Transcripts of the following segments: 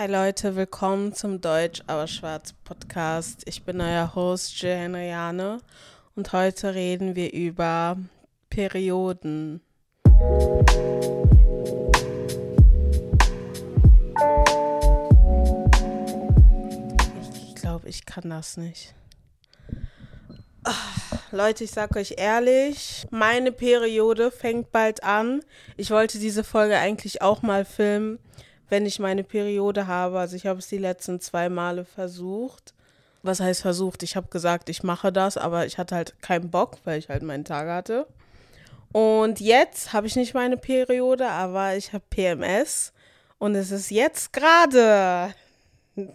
Hi Leute, willkommen zum Deutsch aber Schwarz Podcast. Ich bin euer Host Jane und heute reden wir über Perioden. Ich glaube, ich kann das nicht. Leute, ich sag euch ehrlich, meine Periode fängt bald an. Ich wollte diese Folge eigentlich auch mal filmen, wenn ich meine Periode habe. Also ich habe es die letzten zwei Male versucht. Was heißt versucht? Ich habe gesagt, ich mache das, aber ich hatte halt keinen Bock, weil ich halt meinen Tag hatte. Und jetzt habe ich nicht meine Periode, aber ich habe PMS. Und es ist jetzt gerade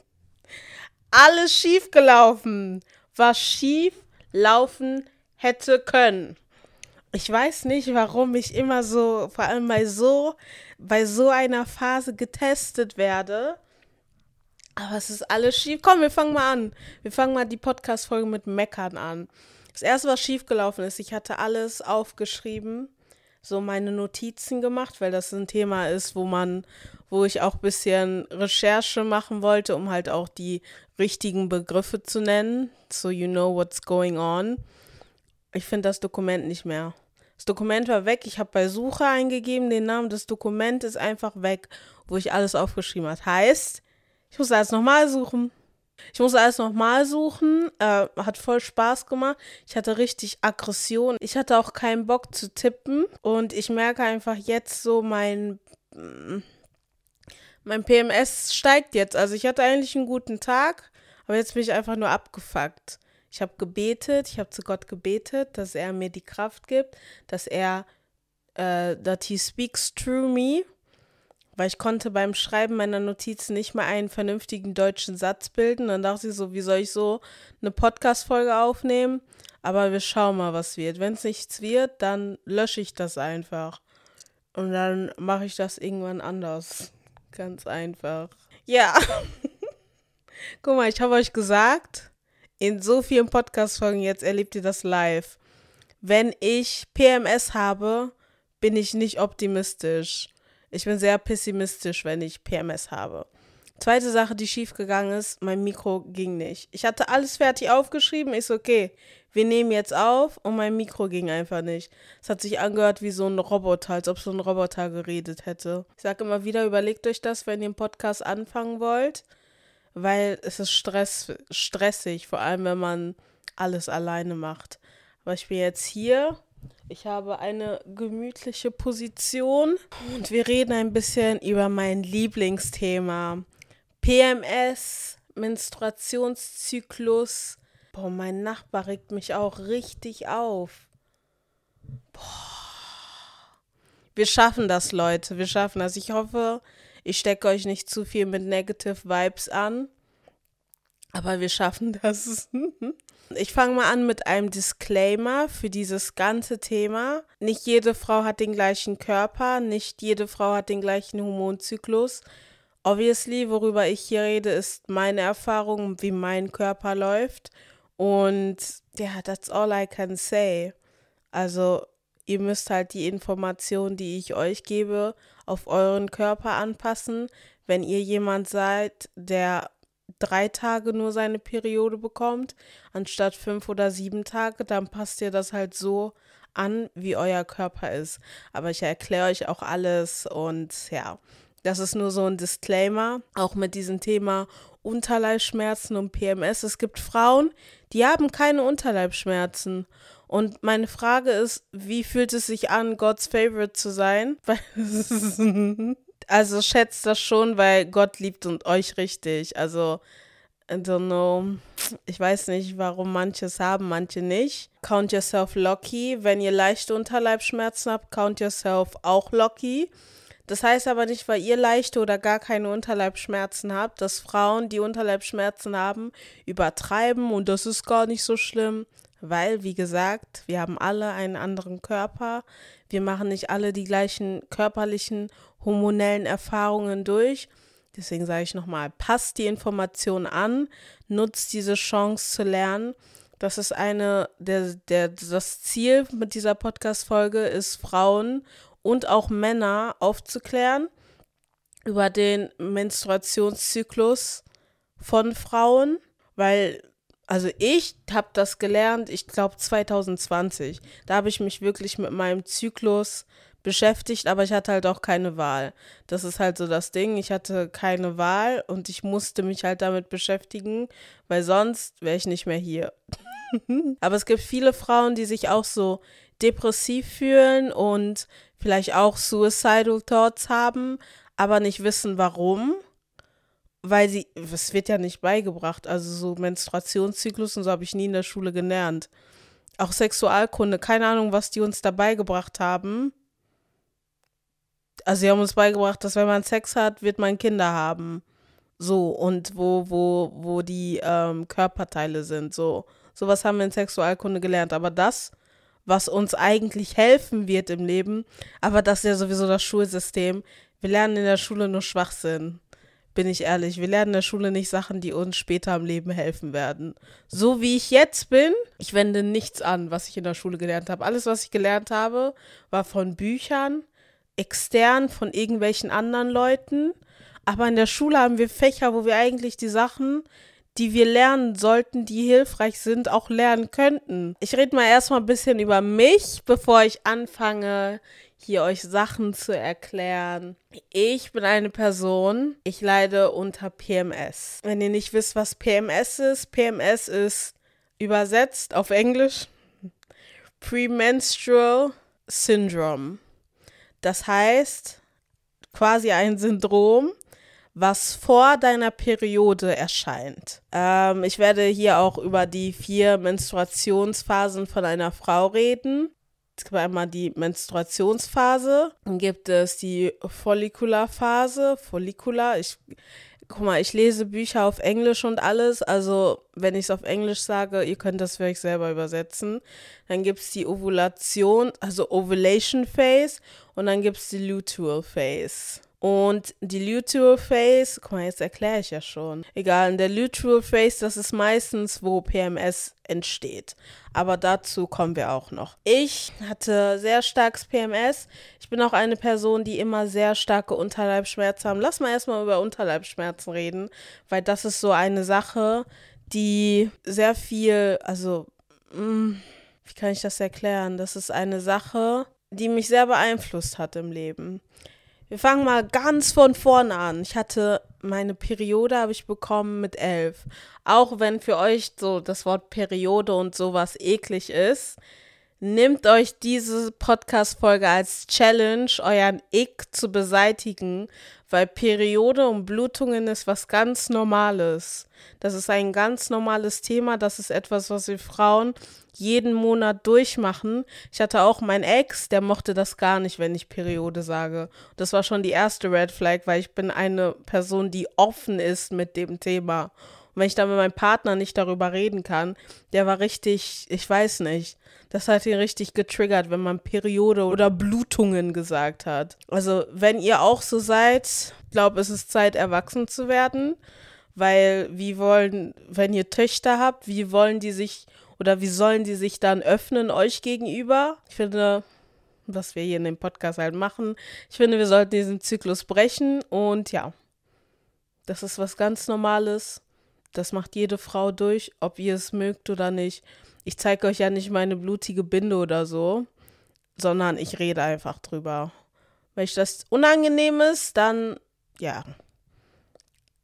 alles schief gelaufen. Was schief laufen hätte können. Ich weiß nicht, warum ich immer so, vor allem bei so, bei so einer Phase getestet werde. Aber es ist alles schief. Komm, wir fangen mal an. Wir fangen mal die Podcast-Folge mit Meckern an. Das erste, was schiefgelaufen ist, ich hatte alles aufgeschrieben, so meine Notizen gemacht, weil das ein Thema ist, wo man, wo ich auch ein bisschen Recherche machen wollte, um halt auch die richtigen Begriffe zu nennen. So you know what's going on. Ich finde das Dokument nicht mehr. Das Dokument war weg. Ich habe bei Suche eingegeben den Namen. Das Dokument ist einfach weg, wo ich alles aufgeschrieben habe. Heißt, ich muss alles nochmal suchen. Ich muss alles nochmal suchen. Äh, hat voll Spaß gemacht. Ich hatte richtig Aggression. Ich hatte auch keinen Bock zu tippen. Und ich merke einfach jetzt so, mein, mein PMS steigt jetzt. Also ich hatte eigentlich einen guten Tag, aber jetzt bin ich einfach nur abgefuckt. Ich habe gebetet, ich habe zu Gott gebetet, dass er mir die Kraft gibt, dass er, äh, that he speaks through me, weil ich konnte beim Schreiben meiner Notizen nicht mal einen vernünftigen deutschen Satz bilden. Dann dachte ich so, wie soll ich so eine Podcast-Folge aufnehmen? Aber wir schauen mal, was wird. Wenn es nichts wird, dann lösche ich das einfach. Und dann mache ich das irgendwann anders. Ganz einfach. Ja. Guck mal, ich habe euch gesagt, in so vielen Podcast-Folgen jetzt erlebt ihr das live. Wenn ich PMS habe, bin ich nicht optimistisch. Ich bin sehr pessimistisch, wenn ich PMS habe. Zweite Sache, die schiefgegangen ist, mein Mikro ging nicht. Ich hatte alles fertig aufgeschrieben. Ich so, okay, wir nehmen jetzt auf und mein Mikro ging einfach nicht. Es hat sich angehört wie so ein Roboter, als ob so ein Roboter geredet hätte. Ich sage immer wieder, überlegt euch das, wenn ihr einen Podcast anfangen wollt weil es ist Stress, stressig, vor allem wenn man alles alleine macht. Aber ich bin jetzt hier. Ich habe eine gemütliche Position und wir reden ein bisschen über mein Lieblingsthema. PMS, Menstruationszyklus. Boah, mein Nachbar regt mich auch richtig auf. Boah. Wir schaffen das, Leute. Wir schaffen das. Ich hoffe, ich stecke euch nicht zu viel mit Negative Vibes an. Aber wir schaffen das. Ich fange mal an mit einem Disclaimer für dieses ganze Thema. Nicht jede Frau hat den gleichen Körper, nicht jede Frau hat den gleichen Hormonzyklus. Obviously, worüber ich hier rede, ist meine Erfahrung, wie mein Körper läuft. Und ja, yeah, that's all I can say. Also, ihr müsst halt die Informationen, die ich euch gebe, auf euren Körper anpassen. Wenn ihr jemand seid, der drei Tage nur seine Periode bekommt, anstatt fünf oder sieben Tage, dann passt ihr das halt so an, wie euer Körper ist. Aber ich erkläre euch auch alles und ja, das ist nur so ein Disclaimer, auch mit diesem Thema Unterleibschmerzen und PMS. Es gibt Frauen, die haben keine Unterleibschmerzen. Und meine Frage ist, wie fühlt es sich an, God's Favorite zu sein? also schätzt das schon, weil Gott liebt und euch richtig. Also, I don't know. Ich weiß nicht, warum manche es haben, manche nicht. Count yourself lucky. Wenn ihr leichte Unterleibschmerzen habt, count yourself auch lucky. Das heißt aber nicht, weil ihr leichte oder gar keine Unterleibschmerzen habt, dass Frauen, die Unterleibschmerzen haben, übertreiben und das ist gar nicht so schlimm, weil, wie gesagt, wir haben alle einen anderen Körper. Wir machen nicht alle die gleichen körperlichen, hormonellen Erfahrungen durch. Deswegen sage ich nochmal, passt die Information an, nutzt diese Chance zu lernen. Das ist eine, der, der, das Ziel mit dieser Podcast-Folge ist, Frauen und auch Männer aufzuklären über den Menstruationszyklus von Frauen, weil also ich habe das gelernt, ich glaube 2020. Da habe ich mich wirklich mit meinem Zyklus beschäftigt, aber ich hatte halt auch keine Wahl. Das ist halt so das Ding. Ich hatte keine Wahl und ich musste mich halt damit beschäftigen, weil sonst wäre ich nicht mehr hier. aber es gibt viele Frauen, die sich auch so depressiv fühlen und vielleicht auch suicidal thoughts haben, aber nicht wissen warum weil sie, es wird ja nicht beigebracht. Also so Menstruationszyklus und so habe ich nie in der Schule gelernt. Auch Sexualkunde, keine Ahnung, was die uns da beigebracht haben. Also sie haben uns beigebracht, dass wenn man Sex hat, wird man Kinder haben. So, und wo, wo, wo die ähm, Körperteile sind. So, sowas haben wir in Sexualkunde gelernt. Aber das, was uns eigentlich helfen wird im Leben, aber das ist ja sowieso das Schulsystem. Wir lernen in der Schule nur Schwachsinn bin ich ehrlich. Wir lernen in der Schule nicht Sachen, die uns später im Leben helfen werden. So wie ich jetzt bin, ich wende nichts an, was ich in der Schule gelernt habe. Alles, was ich gelernt habe, war von Büchern, extern von irgendwelchen anderen Leuten. Aber in der Schule haben wir Fächer, wo wir eigentlich die Sachen, die wir lernen sollten, die hilfreich sind, auch lernen könnten. Ich rede mal erstmal ein bisschen über mich, bevor ich anfange, hier euch Sachen zu erklären. Ich bin eine Person, ich leide unter PMS. Wenn ihr nicht wisst, was PMS ist, PMS ist übersetzt auf Englisch Premenstrual Syndrome. Das heißt quasi ein Syndrom, was vor deiner Periode erscheint. Ähm, ich werde hier auch über die vier Menstruationsphasen von einer Frau reden. Es gibt einmal die Menstruationsphase, dann gibt es die Follikularphase, Follikula, ich guck mal, ich lese Bücher auf Englisch und alles, also wenn ich es auf Englisch sage, ihr könnt das vielleicht selber übersetzen. Dann gibt es die Ovulation, also Ovulation Phase und dann gibt es die Luteal Phase. Und die Luteal Phase, guck mal, jetzt erkläre ich ja schon. Egal, in der Luteal Phase, das ist meistens, wo PMS entsteht. Aber dazu kommen wir auch noch. Ich hatte sehr starkes PMS. Ich bin auch eine Person, die immer sehr starke Unterleibschmerzen haben. Lass mal erstmal über Unterleibschmerzen reden, weil das ist so eine Sache, die sehr viel, also, mh, mm, wie kann ich das erklären? Das ist eine Sache, die mich sehr beeinflusst hat im Leben. Wir fangen mal ganz von vorne an. Ich hatte meine Periode habe ich bekommen mit elf. Auch wenn für euch so das Wort Periode und sowas eklig ist, nehmt euch diese Podcast-Folge als Challenge, euren Ick zu beseitigen, weil Periode und Blutungen ist was ganz Normales. Das ist ein ganz normales Thema. Das ist etwas, was wir Frauen jeden Monat durchmachen. Ich hatte auch meinen Ex, der mochte das gar nicht, wenn ich Periode sage. Das war schon die erste Red Flag, weil ich bin eine Person, die offen ist mit dem Thema. Und wenn ich dann mit meinem Partner nicht darüber reden kann, der war richtig, ich weiß nicht, das hat ihn richtig getriggert, wenn man Periode oder Blutungen gesagt hat. Also, wenn ihr auch so seid, glaube es ist Zeit, erwachsen zu werden. Weil, wie wollen, wenn ihr Töchter habt, wie wollen die sich oder wie sollen die sich dann öffnen euch gegenüber? Ich finde, was wir hier in dem Podcast halt machen, ich finde, wir sollten diesen Zyklus brechen und ja, das ist was ganz Normales. Das macht jede Frau durch, ob ihr es mögt oder nicht. Ich zeige euch ja nicht meine blutige Binde oder so, sondern ich rede einfach drüber. Wenn euch das unangenehm ist, dann ja,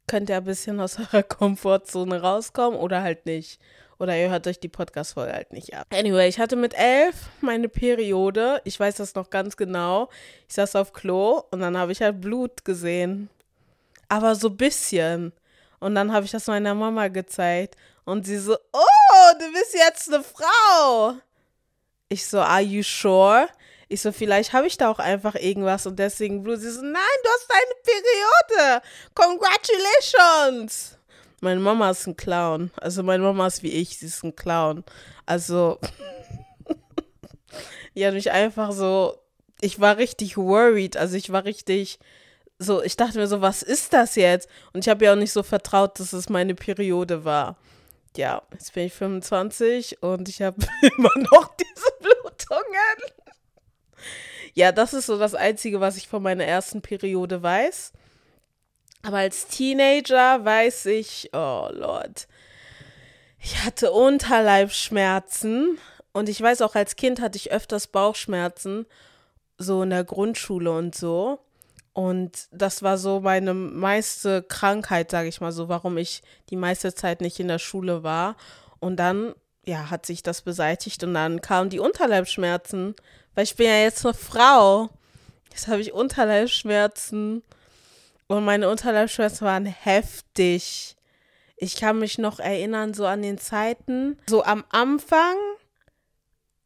könnt ihr ein bisschen aus eurer Komfortzone rauskommen oder halt nicht. Oder ihr hört euch die Podcast-Folge halt nicht ab. Anyway, ich hatte mit elf meine Periode. Ich weiß das noch ganz genau. Ich saß auf Klo und dann habe ich halt Blut gesehen. Aber so ein bisschen. Und dann habe ich das meiner Mama gezeigt. Und sie so, oh, du bist jetzt eine Frau. Ich so, are you sure? Ich so, vielleicht habe ich da auch einfach irgendwas und deswegen Blut. Sie so, nein, du hast eine Periode. Congratulations meine Mama ist ein Clown. Also meine Mama ist wie ich, sie ist ein Clown. Also die mich einfach so, ich war richtig worried. Also ich war richtig so, ich dachte mir so, was ist das jetzt? Und ich habe ja auch nicht so vertraut, dass es meine Periode war. Ja, jetzt bin ich 25 und ich habe immer noch diese Blutungen. Ja, das ist so das Einzige, was ich von meiner ersten Periode weiß. Aber als Teenager weiß ich, oh Lord, ich hatte Unterleibschmerzen und ich weiß auch, als Kind hatte ich öfters Bauchschmerzen, so in der Grundschule und so. Und das war so meine meiste Krankheit, sage ich mal so, warum ich die meiste Zeit nicht in der Schule war. Und dann, ja, hat sich das beseitigt und dann kamen die Unterleibschmerzen, weil ich bin ja jetzt eine Frau. Jetzt habe ich Unterleibschmerzen und meine Unterleibschmerzen waren heftig. Ich kann mich noch erinnern, so an den Zeiten, so am Anfang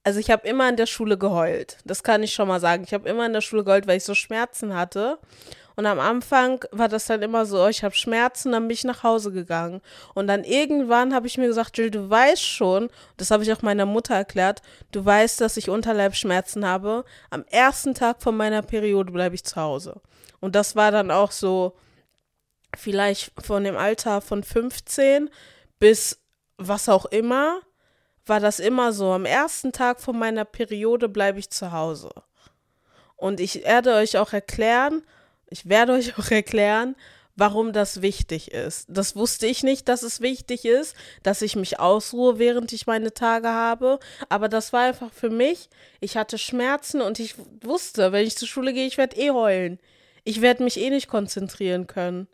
also ich habe immer in der Schule geheult. Das kann ich schon mal sagen. Ich habe immer in der Schule geheult, weil ich so Schmerzen hatte. Und am Anfang war das dann immer so, oh, ich habe Schmerzen, dann bin ich nach Hause gegangen. Und dann irgendwann habe ich mir gesagt, Jill, du weißt schon, das habe ich auch meiner Mutter erklärt, du weißt, dass ich Unterleibschmerzen habe. Am ersten Tag von meiner Periode bleibe ich zu Hause. Und das war dann auch so vielleicht von dem Alter von 15 bis was auch immer war das immer so. Am ersten Tag von meiner Periode bleibe ich zu Hause. Und ich werde euch auch erklären, ich werde euch auch erklären, warum das wichtig ist. Das wusste ich nicht, dass es wichtig ist, dass ich mich ausruhe, während ich meine Tage habe. Aber das war einfach für mich. Ich hatte Schmerzen und ich wusste, wenn ich zur Schule gehe, ich werde eh heulen. Ich werde mich eh nicht konzentrieren können.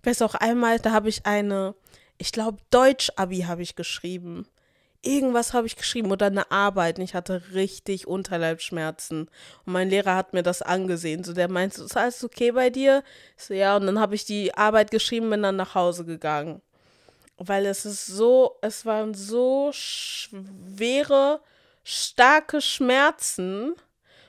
Ich weiß auch einmal, da habe ich eine, ich glaube, Deutsch-Abi habe ich geschrieben irgendwas habe ich geschrieben oder eine Arbeit und ich hatte richtig Unterleibschmerzen. Und mein Lehrer hat mir das angesehen. So, der meinte, ist alles okay bei dir? Ich so, ja, und dann habe ich die Arbeit geschrieben, bin dann nach Hause gegangen. Weil es ist so, es waren so schwere, starke Schmerzen.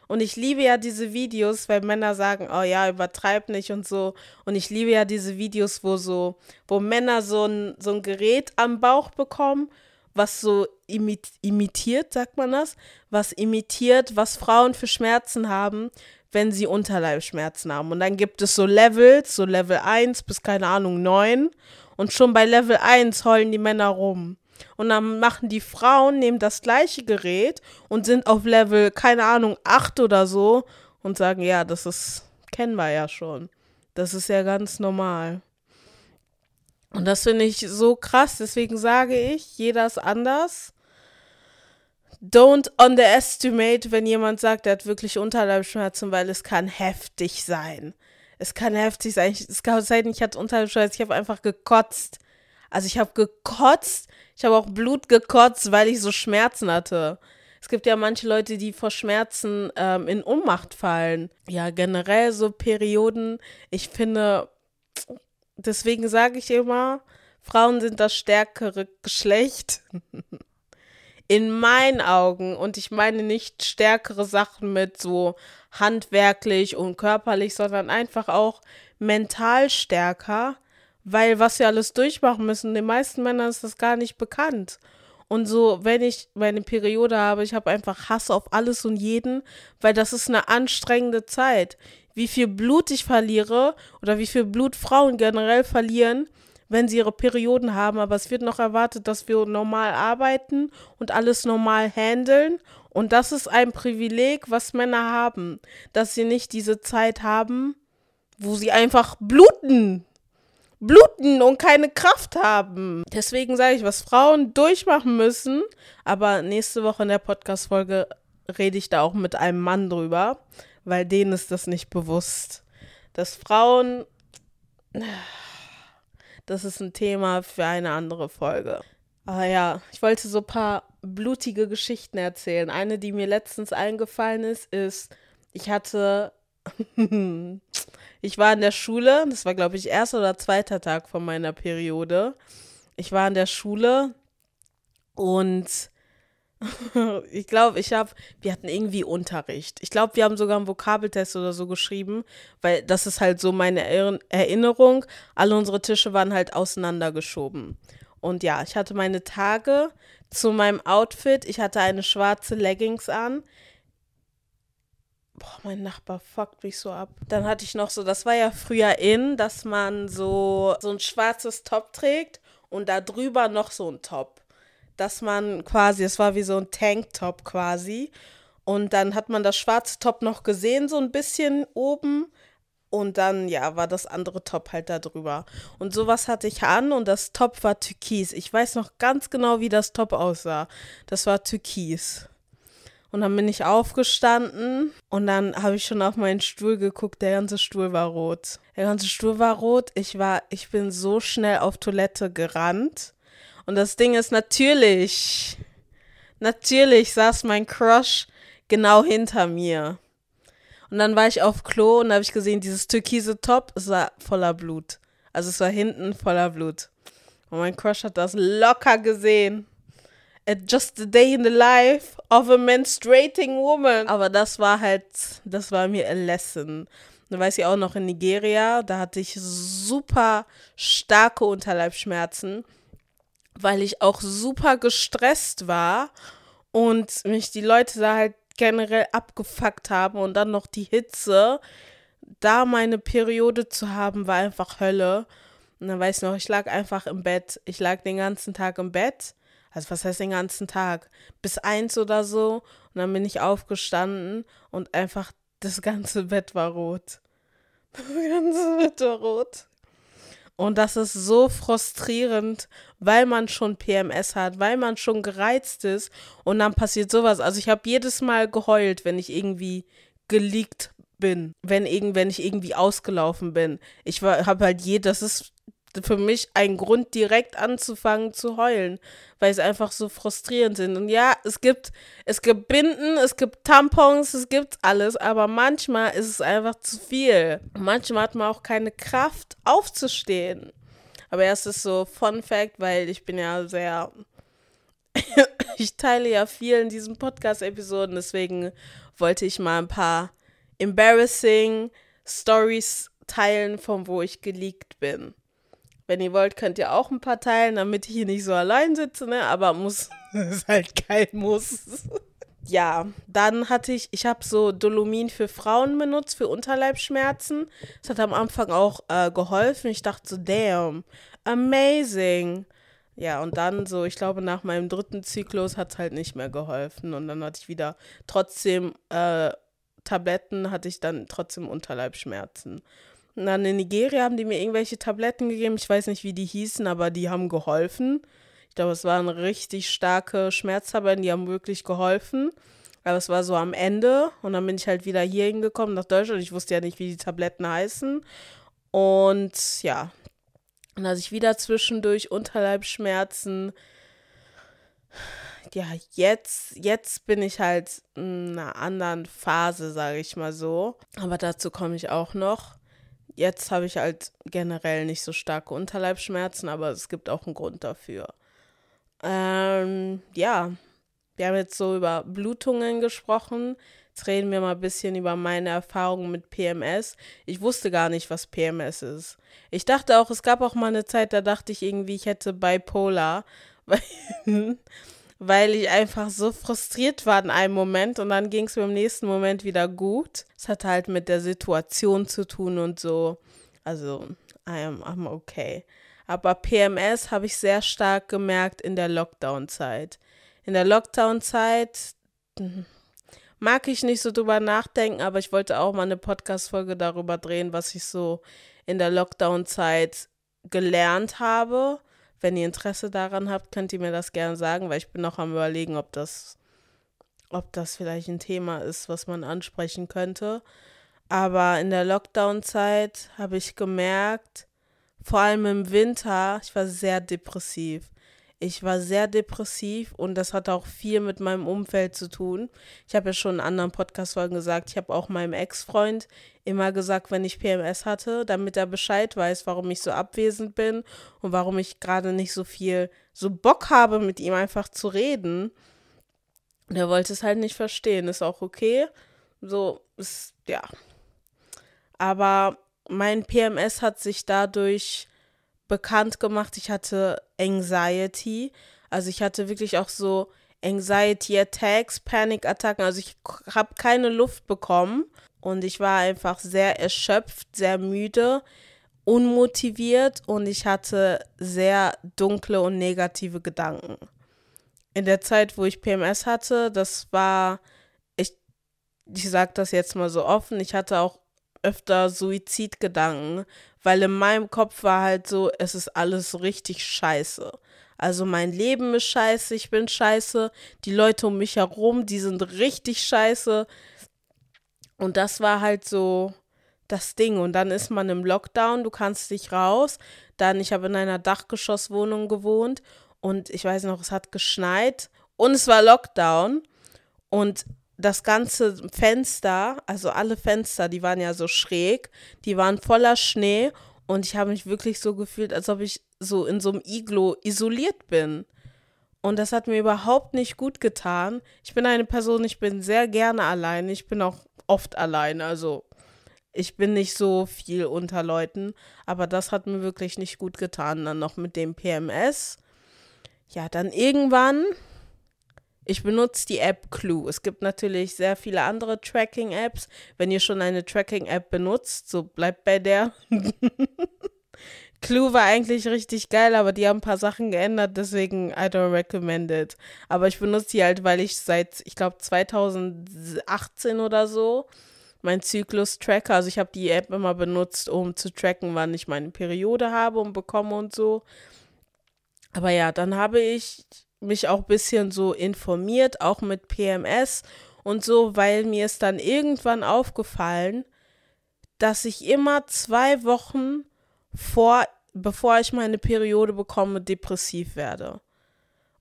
Und ich liebe ja diese Videos, weil Männer sagen, oh ja, übertreib nicht und so. Und ich liebe ja diese Videos, wo so, wo Männer so ein, so ein Gerät am Bauch bekommen was so imit imitiert, sagt man das, was imitiert, was Frauen für Schmerzen haben, wenn sie Unterleibschmerzen haben. Und dann gibt es so Levels, so Level 1 bis keine Ahnung 9. Und schon bei Level 1 heulen die Männer rum. Und dann machen die Frauen, nehmen das gleiche Gerät und sind auf Level, keine Ahnung, 8 oder so und sagen, ja, das ist, kennen wir ja schon. Das ist ja ganz normal. Und das finde ich so krass. Deswegen sage ich, jeder ist anders. Don't underestimate, wenn jemand sagt, er hat wirklich Unterleibschmerzen, weil es kann heftig sein. Es kann heftig sein. Es kann sein, ich hatte Unterleibschmerzen, ich habe einfach gekotzt. Also ich habe gekotzt. Ich habe auch Blut gekotzt, weil ich so Schmerzen hatte. Es gibt ja manche Leute, die vor Schmerzen ähm, in Ohnmacht fallen. Ja, generell so Perioden. Ich finde, Deswegen sage ich immer, Frauen sind das stärkere Geschlecht. In meinen Augen, und ich meine nicht stärkere Sachen mit so handwerklich und körperlich, sondern einfach auch mental stärker, weil was wir alles durchmachen müssen, den meisten Männern ist das gar nicht bekannt. Und so, wenn ich meine Periode habe, ich habe einfach Hass auf alles und jeden, weil das ist eine anstrengende Zeit wie viel Blut ich verliere oder wie viel Blut Frauen generell verlieren, wenn sie ihre Perioden haben. Aber es wird noch erwartet, dass wir normal arbeiten und alles normal handeln. Und das ist ein Privileg, was Männer haben, dass sie nicht diese Zeit haben, wo sie einfach bluten. Bluten und keine Kraft haben. Deswegen sage ich, was Frauen durchmachen müssen. Aber nächste Woche in der Podcast-Folge rede ich da auch mit einem Mann drüber weil denen ist das nicht bewusst. Dass Frauen, das ist ein Thema für eine andere Folge. Aber ja, ich wollte so ein paar blutige Geschichten erzählen. Eine, die mir letztens eingefallen ist, ist, ich hatte, ich war in der Schule, das war glaube ich erster oder zweiter Tag von meiner Periode. Ich war in der Schule und ich glaube, ich habe, wir hatten irgendwie Unterricht. Ich glaube, wir haben sogar einen Vokabeltest oder so geschrieben, weil das ist halt so meine Erinnerung. Alle unsere Tische waren halt auseinandergeschoben. Und ja, ich hatte meine Tage zu meinem Outfit. Ich hatte eine schwarze Leggings an. Boah, mein Nachbar fuckt mich so ab. Dann hatte ich noch so, das war ja früher in, dass man so, so ein schwarzes Top trägt und da drüber noch so ein Top dass man quasi, es war wie so ein Tanktop quasi. Und dann hat man das schwarze Top noch gesehen, so ein bisschen oben. Und dann, ja, war das andere Top halt da drüber. Und sowas hatte ich an und das Top war türkis. Ich weiß noch ganz genau, wie das Top aussah. Das war türkis. Und dann bin ich aufgestanden und dann habe ich schon auf meinen Stuhl geguckt. Der ganze Stuhl war rot. Der ganze Stuhl war rot. Ich war, ich bin so schnell auf Toilette gerannt. Und das Ding ist natürlich, natürlich saß mein Crush genau hinter mir. Und dann war ich auf Klo und habe ich gesehen, dieses türkise Top, es war voller Blut. Also es war hinten voller Blut. Und mein Crush hat das locker gesehen. Just a day in the life of a menstruating woman. Aber das war halt, das war mir a lesson. Dann weiß ich auch noch in Nigeria, da hatte ich super starke Unterleibschmerzen, weil ich auch super gestresst war und mich die Leute da halt generell abgefuckt haben und dann noch die Hitze. Da meine Periode zu haben, war einfach Hölle. Und dann weiß ich noch, ich lag einfach im Bett. Ich lag den ganzen Tag im Bett. Also was heißt den ganzen Tag? Bis eins oder so. Und dann bin ich aufgestanden und einfach das ganze Bett war rot. Das ganze Bett war rot. Und das ist so frustrierend, weil man schon PMS hat, weil man schon gereizt ist und dann passiert sowas. Also ich habe jedes Mal geheult, wenn ich irgendwie geleakt bin, wenn, wenn ich irgendwie ausgelaufen bin. Ich habe halt je, das ist für mich ein Grund, direkt anzufangen zu heulen, weil es einfach so frustrierend sind. Und ja, es gibt, es gibt Binden, es gibt Tampons, es gibt alles, aber manchmal ist es einfach zu viel. Manchmal hat man auch keine Kraft aufzustehen. Aber erst ist so Fun Fact, weil ich bin ja sehr, ich teile ja viel in diesen Podcast-Episoden, deswegen wollte ich mal ein paar embarrassing Stories teilen, von wo ich geleakt bin. Wenn ihr wollt, könnt ihr auch ein paar teilen, damit ich hier nicht so allein sitze, ne? Aber muss, ist halt kein Muss. ja, dann hatte ich, ich habe so Dolomin für Frauen benutzt, für Unterleibschmerzen. Das hat am Anfang auch äh, geholfen. Ich dachte so, damn, amazing. Ja, und dann so, ich glaube, nach meinem dritten Zyklus hat es halt nicht mehr geholfen. Und dann hatte ich wieder trotzdem äh, Tabletten, hatte ich dann trotzdem Unterleibschmerzen. Und dann in Nigeria haben die mir irgendwelche Tabletten gegeben. Ich weiß nicht, wie die hießen, aber die haben geholfen. Ich glaube, es waren richtig starke Schmerztabletten, die haben wirklich geholfen. Aber es war so am Ende und dann bin ich halt wieder hier hingekommen nach Deutschland. Ich wusste ja nicht, wie die Tabletten heißen. Und ja, dann hatte ich wieder zwischendurch Unterleibschmerzen. Ja, jetzt, jetzt bin ich halt in einer anderen Phase, sage ich mal so. Aber dazu komme ich auch noch. Jetzt habe ich halt generell nicht so starke Unterleibschmerzen, aber es gibt auch einen Grund dafür. Ähm, ja, wir haben jetzt so über Blutungen gesprochen. Jetzt reden wir mal ein bisschen über meine Erfahrungen mit PMS. Ich wusste gar nicht, was PMS ist. Ich dachte auch, es gab auch mal eine Zeit, da dachte ich irgendwie, ich hätte Bipolar, weil, weil ich einfach so frustriert war in einem Moment und dann ging es mir im nächsten Moment wieder gut. Es hat halt mit der Situation zu tun und so. Also, I am, I'm okay. Aber PMS habe ich sehr stark gemerkt in der Lockdown-Zeit. In der Lockdown-Zeit hm, mag ich nicht so drüber nachdenken, aber ich wollte auch mal eine Podcast-Folge darüber drehen, was ich so in der Lockdown-Zeit gelernt habe wenn ihr Interesse daran habt, könnt ihr mir das gerne sagen, weil ich bin noch am überlegen, ob das, ob das vielleicht ein Thema ist, was man ansprechen könnte. Aber in der Lockdown-Zeit habe ich gemerkt, vor allem im Winter, ich war sehr depressiv. Ich war sehr depressiv und das hat auch viel mit meinem Umfeld zu tun. Ich habe ja schon in anderen Podcast-Folgen gesagt, ich habe auch meinem Ex-Freund immer gesagt, wenn ich PMS hatte, damit er Bescheid weiß, warum ich so abwesend bin und warum ich gerade nicht so viel, so Bock habe, mit ihm einfach zu reden. Und er wollte es halt nicht verstehen. Ist auch okay. So, ist, ja. Aber mein PMS hat sich dadurch bekannt gemacht, ich hatte Anxiety. Also ich hatte wirklich auch so Anxiety Attacks, Panikattacken. Also ich habe keine Luft bekommen und ich war einfach sehr erschöpft, sehr müde, unmotiviert und ich hatte sehr dunkle und negative Gedanken. In der Zeit, wo ich PMS hatte, das war, ich, ich sage das jetzt mal so offen, ich hatte auch öfter Suizidgedanken, weil in meinem Kopf war halt so, es ist alles richtig scheiße. Also mein Leben ist scheiße, ich bin scheiße, die Leute um mich herum, die sind richtig scheiße. Und das war halt so das Ding. Und dann ist man im Lockdown, du kannst nicht raus. Dann, ich habe in einer Dachgeschosswohnung gewohnt und ich weiß noch, es hat geschneit und es war Lockdown. Und das ganze Fenster, also alle Fenster, die waren ja so schräg, die waren voller Schnee und ich habe mich wirklich so gefühlt, als ob ich so in so einem Iglo isoliert bin. Und das hat mir überhaupt nicht gut getan. Ich bin eine Person, ich bin sehr gerne allein. Ich bin auch oft allein. Also ich bin nicht so viel unter Leuten. Aber das hat mir wirklich nicht gut getan. Dann noch mit dem PMS. Ja, dann irgendwann ich benutze die App Clue. Es gibt natürlich sehr viele andere Tracking-Apps. Wenn ihr schon eine Tracking-App benutzt, so bleibt bei der. Clue war eigentlich richtig geil, aber die haben ein paar Sachen geändert, deswegen I don't recommend it. Aber ich benutze die halt, weil ich seit, ich glaube, 2018 oder so mein Zyklus tracke. Also ich habe die App immer benutzt, um zu tracken, wann ich meine Periode habe und bekomme und so. Aber ja, dann habe ich mich auch ein bisschen so informiert, auch mit PMS und so, weil mir ist dann irgendwann aufgefallen, dass ich immer zwei Wochen vor, bevor ich meine Periode bekomme, depressiv werde.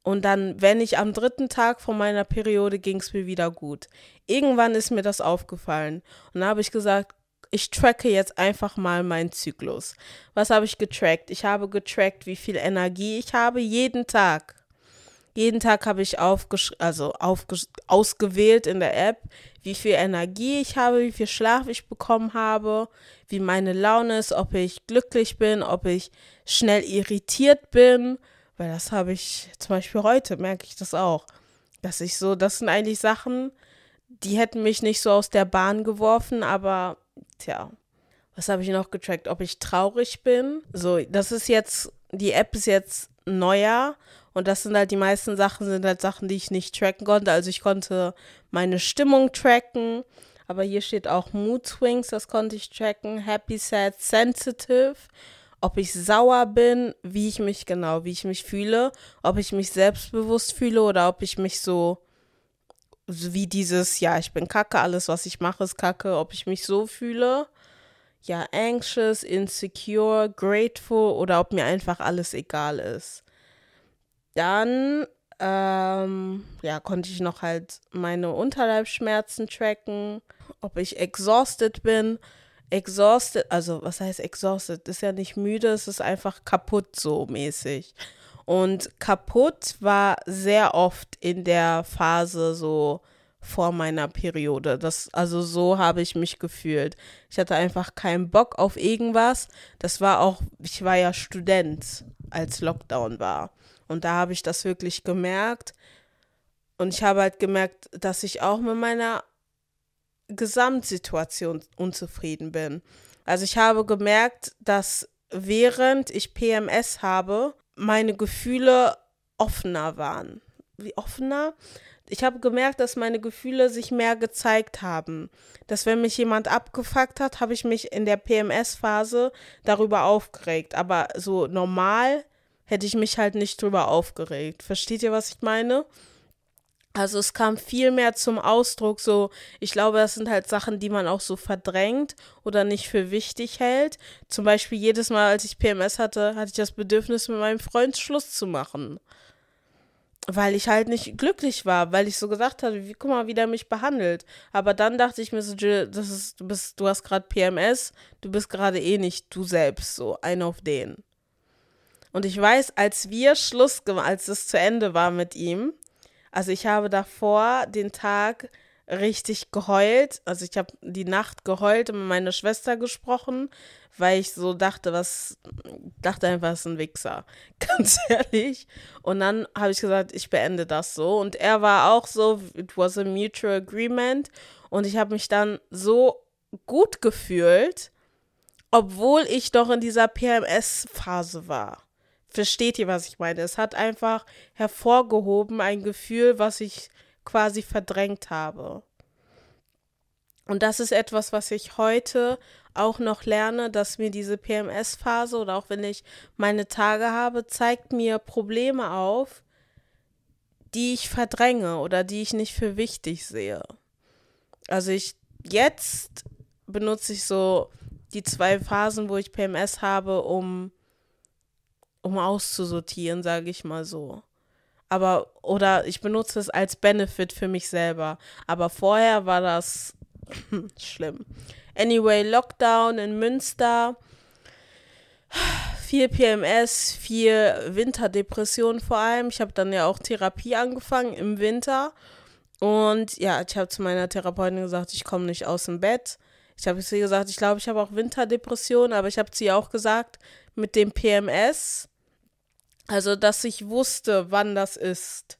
Und dann, wenn ich am dritten Tag von meiner Periode ging es mir wieder gut. Irgendwann ist mir das aufgefallen. Und da habe ich gesagt, ich tracke jetzt einfach mal meinen Zyklus. Was habe ich getrackt? Ich habe getrackt, wie viel Energie ich habe jeden Tag. Jeden Tag habe ich also ausgewählt in der App, wie viel Energie ich habe, wie viel Schlaf ich bekommen habe, wie meine Laune ist, ob ich glücklich bin, ob ich schnell irritiert bin. Weil das habe ich zum Beispiel heute, merke ich das auch. Dass ich so, das sind eigentlich Sachen, die hätten mich nicht so aus der Bahn geworfen, aber tja, was habe ich noch getrackt? Ob ich traurig bin. So, das ist jetzt, die App ist jetzt neuer und das sind halt die meisten Sachen, sind halt Sachen, die ich nicht tracken konnte. Also ich konnte meine Stimmung tracken, aber hier steht auch Mood Swings, das konnte ich tracken. Happy, sad, sensitive. Ob ich sauer bin, wie ich mich genau, wie ich mich fühle, ob ich mich selbstbewusst fühle oder ob ich mich so wie dieses, ja, ich bin kacke, alles, was ich mache, ist kacke, ob ich mich so fühle. Ja, anxious, insecure, grateful oder ob mir einfach alles egal ist. Dann ähm, ja, konnte ich noch halt meine Unterleibsschmerzen tracken, ob ich exhausted bin. Exhausted, also was heißt exhausted? Ist ja nicht müde, es ist einfach kaputt so mäßig. Und kaputt war sehr oft in der Phase so vor meiner Periode. Das, also so habe ich mich gefühlt. Ich hatte einfach keinen Bock auf irgendwas. Das war auch, ich war ja Student, als Lockdown war. Und da habe ich das wirklich gemerkt. Und ich habe halt gemerkt, dass ich auch mit meiner Gesamtsituation unzufrieden bin. Also ich habe gemerkt, dass während ich PMS habe, meine Gefühle offener waren. Wie offener? Ich habe gemerkt, dass meine Gefühle sich mehr gezeigt haben. Dass wenn mich jemand abgefuckt hat, habe ich mich in der PMS-Phase darüber aufgeregt. Aber so normal hätte ich mich halt nicht drüber aufgeregt. Versteht ihr, was ich meine? Also es kam viel mehr zum Ausdruck, so, ich glaube, das sind halt Sachen, die man auch so verdrängt oder nicht für wichtig hält. Zum Beispiel jedes Mal, als ich PMS hatte, hatte ich das Bedürfnis, mit meinem Freund Schluss zu machen. Weil ich halt nicht glücklich war, weil ich so gesagt hatte, wie, guck mal, wie der mich behandelt. Aber dann dachte ich mir so, Jill, das ist, du bist, du hast gerade PMS, du bist gerade eh nicht du selbst, so, einer auf den. Und ich weiß, als wir Schluss gemacht, als es zu Ende war mit ihm, also ich habe davor den Tag richtig geheult. Also ich habe die Nacht geheult und mit meiner Schwester gesprochen, weil ich so dachte, was, dachte einfach, es ist ein Wichser. Ganz ehrlich. Und dann habe ich gesagt, ich beende das so. Und er war auch so, it was a mutual agreement. Und ich habe mich dann so gut gefühlt, obwohl ich doch in dieser PMS-Phase war. Versteht ihr, was ich meine? Es hat einfach hervorgehoben ein Gefühl, was ich quasi verdrängt habe. Und das ist etwas, was ich heute auch noch lerne, dass mir diese PMS-Phase oder auch wenn ich meine Tage habe, zeigt mir Probleme auf, die ich verdränge oder die ich nicht für wichtig sehe. Also ich jetzt benutze ich so die zwei Phasen, wo ich PMS habe, um um auszusortieren, sage ich mal so. Aber oder ich benutze es als Benefit für mich selber, aber vorher war das schlimm. Anyway, Lockdown in Münster. Viel PMS, viel Winterdepression vor allem. Ich habe dann ja auch Therapie angefangen im Winter. Und ja, ich habe zu meiner Therapeutin gesagt, ich komme nicht aus dem Bett. Ich habe sie gesagt, ich glaube, ich habe auch Winterdepression, aber ich habe sie auch gesagt, mit dem PMS, also dass ich wusste, wann das ist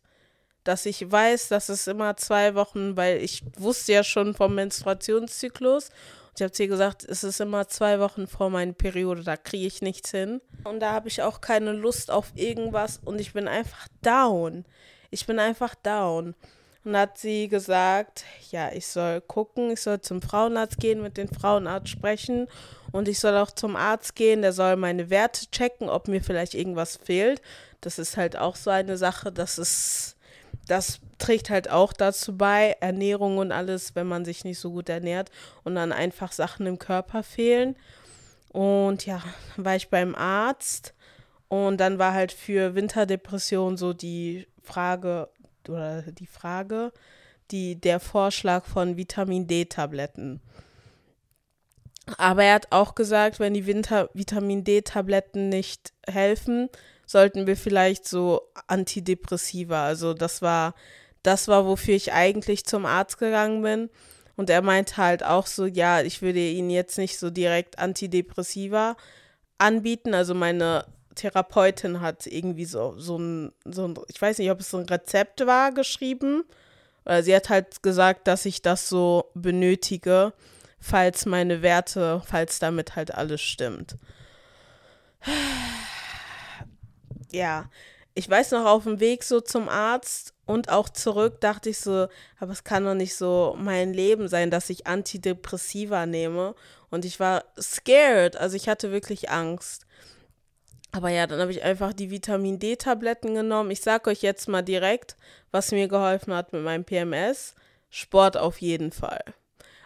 dass ich weiß, dass es immer zwei Wochen, weil ich wusste ja schon vom Menstruationszyklus. Und ich habe ihr gesagt, es ist immer zwei Wochen vor meiner Periode, da kriege ich nichts hin. Und da habe ich auch keine Lust auf irgendwas und ich bin einfach down. Ich bin einfach down. Und hat sie gesagt, ja, ich soll gucken, ich soll zum Frauenarzt gehen, mit dem Frauenarzt sprechen und ich soll auch zum Arzt gehen, der soll meine Werte checken, ob mir vielleicht irgendwas fehlt. Das ist halt auch so eine Sache, das ist das trägt halt auch dazu bei, Ernährung und alles, wenn man sich nicht so gut ernährt und dann einfach Sachen im Körper fehlen. Und ja, war ich beim Arzt und dann war halt für Winterdepression so die Frage oder die Frage, die, der Vorschlag von Vitamin D-Tabletten. Aber er hat auch gesagt, wenn die Winter Vitamin D-Tabletten nicht helfen, sollten wir vielleicht so Antidepressiva. Also das war, das war, wofür ich eigentlich zum Arzt gegangen bin. Und er meinte halt auch so, ja, ich würde Ihnen jetzt nicht so direkt Antidepressiva anbieten. Also meine Therapeutin hat irgendwie so, so ein, so ein, ich weiß nicht, ob es so ein Rezept war, geschrieben. Sie hat halt gesagt, dass ich das so benötige, falls meine Werte, falls damit halt alles stimmt ja, ich weiß noch, auf dem Weg so zum Arzt und auch zurück dachte ich so, aber es kann doch nicht so mein Leben sein, dass ich Antidepressiva nehme. Und ich war scared, also ich hatte wirklich Angst. Aber ja, dann habe ich einfach die Vitamin D-Tabletten genommen. Ich sage euch jetzt mal direkt, was mir geholfen hat mit meinem PMS. Sport auf jeden Fall.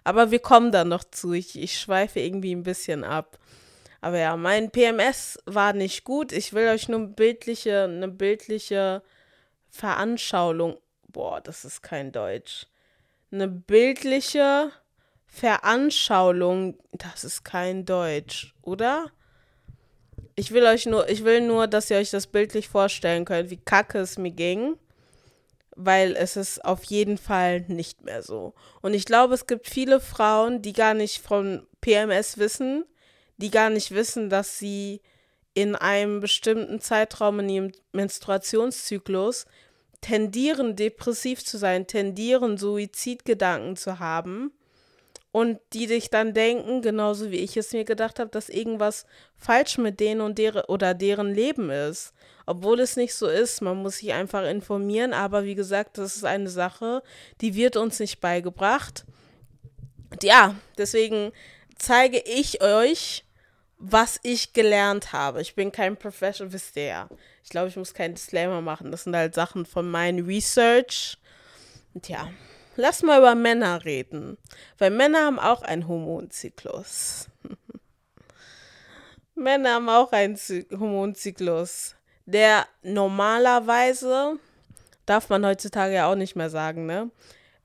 Aber wir kommen dann noch zu. Ich, ich schweife irgendwie ein bisschen ab. Aber ja, mein PMS war nicht gut. Ich will euch nur bildliche, eine bildliche Veranschauung. Boah, das ist kein Deutsch. Eine bildliche Veranschauung, das ist kein Deutsch, oder? Ich will euch nur, ich will nur, dass ihr euch das bildlich vorstellen könnt, wie kacke es mir ging, weil es ist auf jeden Fall nicht mehr so. Und ich glaube, es gibt viele Frauen, die gar nicht von PMS wissen, die gar nicht wissen, dass sie in einem bestimmten Zeitraum in ihrem Menstruationszyklus tendieren, depressiv zu sein, tendieren, Suizidgedanken zu haben und die dich dann denken, genauso wie ich es mir gedacht habe, dass irgendwas falsch mit denen und deren oder deren Leben ist. Obwohl es nicht so ist, man muss sich einfach informieren, aber wie gesagt, das ist eine Sache, die wird uns nicht beigebracht. Und ja, deswegen zeige ich euch was ich gelernt habe. Ich bin kein Professional, wisst ihr ja. Ich glaube, ich muss keinen Disclaimer machen. Das sind halt Sachen von meinem Research. Und ja, lass mal über Männer reden. Weil Männer haben auch einen Hormonzyklus. Männer haben auch einen Hormonzyklus, der normalerweise, darf man heutzutage ja auch nicht mehr sagen, ne?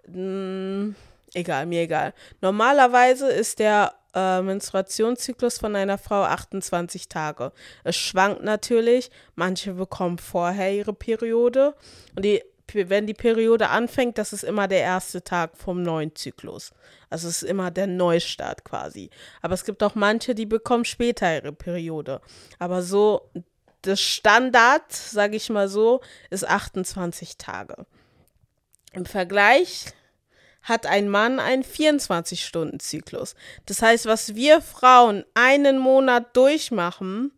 Hm, egal, mir egal. Normalerweise ist der äh, Menstruationszyklus von einer Frau 28 Tage. Es schwankt natürlich. Manche bekommen vorher ihre Periode. Und die, wenn die Periode anfängt, das ist immer der erste Tag vom neuen Zyklus. Also es ist immer der Neustart quasi. Aber es gibt auch manche, die bekommen später ihre Periode. Aber so, das Standard, sage ich mal so, ist 28 Tage. Im Vergleich hat ein Mann einen 24-Stunden-Zyklus. Das heißt, was wir Frauen einen Monat durchmachen,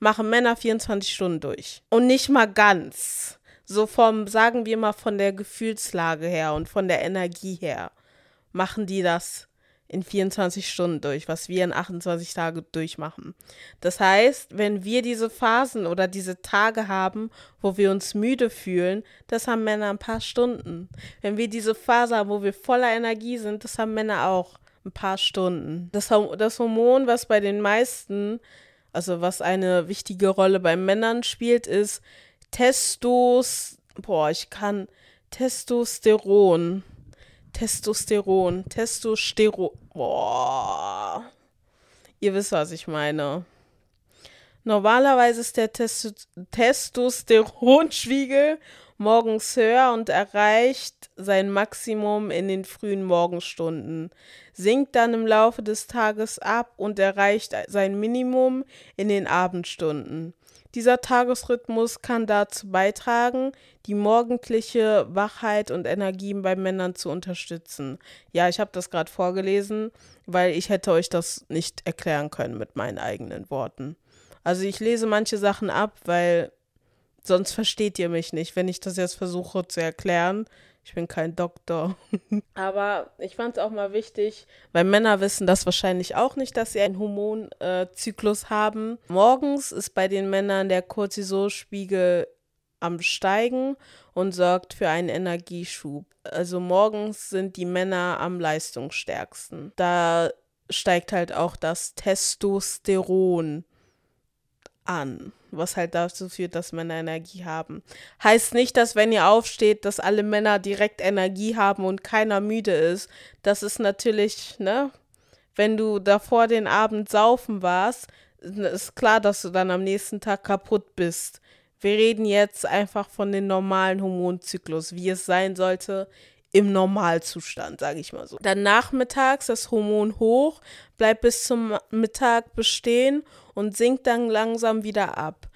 machen Männer 24 Stunden durch. Und nicht mal ganz. So vom, sagen wir mal, von der Gefühlslage her und von der Energie her machen die das in 24 Stunden durch, was wir in 28 Tage durchmachen. Das heißt, wenn wir diese Phasen oder diese Tage haben, wo wir uns müde fühlen, das haben Männer ein paar Stunden. Wenn wir diese Phase haben, wo wir voller Energie sind, das haben Männer auch ein paar Stunden. Das, das Hormon, was bei den meisten, also was eine wichtige Rolle bei Männern spielt, ist Testos, boah, ich kann Testosteron. Testosteron. Testosteron. Boah. Ihr wisst, was ich meine. Normalerweise ist der Test Testosteronspiegel morgens höher und erreicht sein Maximum in den frühen Morgenstunden, sinkt dann im Laufe des Tages ab und erreicht sein Minimum in den Abendstunden. Dieser Tagesrhythmus kann dazu beitragen, die morgendliche Wachheit und Energien bei Männern zu unterstützen. Ja, ich habe das gerade vorgelesen, weil ich hätte euch das nicht erklären können mit meinen eigenen Worten. Also ich lese manche Sachen ab, weil sonst versteht ihr mich nicht, wenn ich das jetzt versuche zu erklären. Ich bin kein Doktor. Aber ich fand es auch mal wichtig, weil Männer wissen das wahrscheinlich auch nicht, dass sie einen Hormonzyklus äh, haben. Morgens ist bei den Männern der Cortisolspiegel am Steigen und sorgt für einen Energieschub. Also morgens sind die Männer am leistungsstärksten. Da steigt halt auch das Testosteron an, was halt dazu führt, dass Männer Energie haben. Heißt nicht, dass wenn ihr aufsteht, dass alle Männer direkt Energie haben und keiner müde ist. Das ist natürlich, ne? Wenn du davor den Abend saufen warst, ist klar, dass du dann am nächsten Tag kaputt bist. Wir reden jetzt einfach von dem normalen Hormonzyklus, wie es sein sollte im Normalzustand, sage ich mal so. Dann nachmittags das Hormon hoch, bleibt bis zum Mittag bestehen und sinkt dann langsam wieder ab.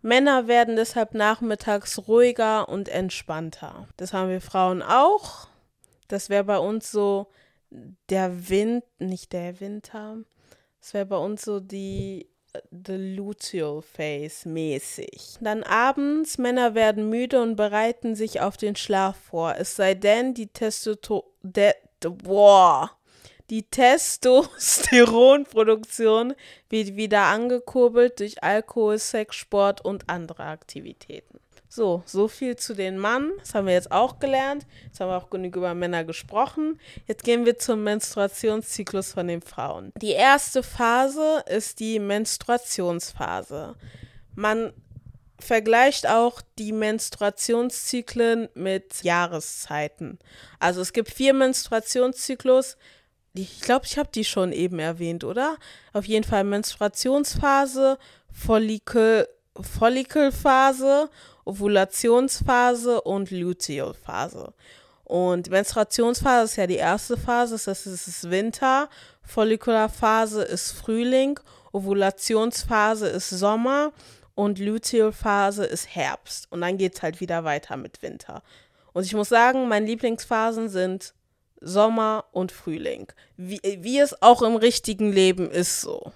Männer werden deshalb nachmittags ruhiger und entspannter. Das haben wir Frauen auch. Das wäre bei uns so der Wind, nicht der Winter. Das wäre bei uns so die The Luteal Phase mäßig. Dann abends, Männer werden müde und bereiten sich auf den Schlaf vor. Es sei denn, die Testosteron, boah, die Testosteronproduktion wird wieder angekurbelt durch Alkohol, Sex, Sport und andere Aktivitäten. So, so viel zu den Mann. Das haben wir jetzt auch gelernt. Jetzt haben wir auch genug über Männer gesprochen. Jetzt gehen wir zum Menstruationszyklus von den Frauen. Die erste Phase ist die Menstruationsphase. Man vergleicht auch die Menstruationszyklen mit Jahreszeiten. Also es gibt vier Menstruationszyklus. Ich glaube, ich habe die schon eben erwähnt, oder? Auf jeden Fall Menstruationsphase, Follikel, Follikelphase Ovulationsphase und Lutealphase. Und Menstruationsphase ist ja die erste Phase, das heißt, es ist Winter, Follikularphase ist Frühling, Ovulationsphase ist Sommer und Lutealphase ist Herbst. Und dann geht es halt wieder weiter mit Winter. Und ich muss sagen, meine Lieblingsphasen sind Sommer und Frühling. Wie, wie es auch im richtigen Leben ist so.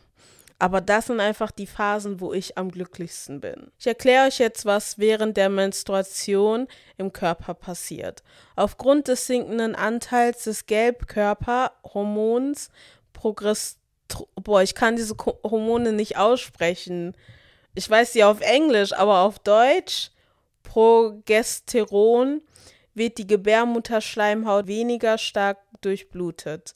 Aber das sind einfach die Phasen, wo ich am glücklichsten bin. Ich erkläre euch jetzt, was während der Menstruation im Körper passiert. Aufgrund des sinkenden Anteils des Gelbkörperhormons Progress Boah, ich kann diese Hormone nicht aussprechen. Ich weiß sie auf Englisch, aber auf Deutsch Progesteron wird die Gebärmutterschleimhaut weniger stark durchblutet.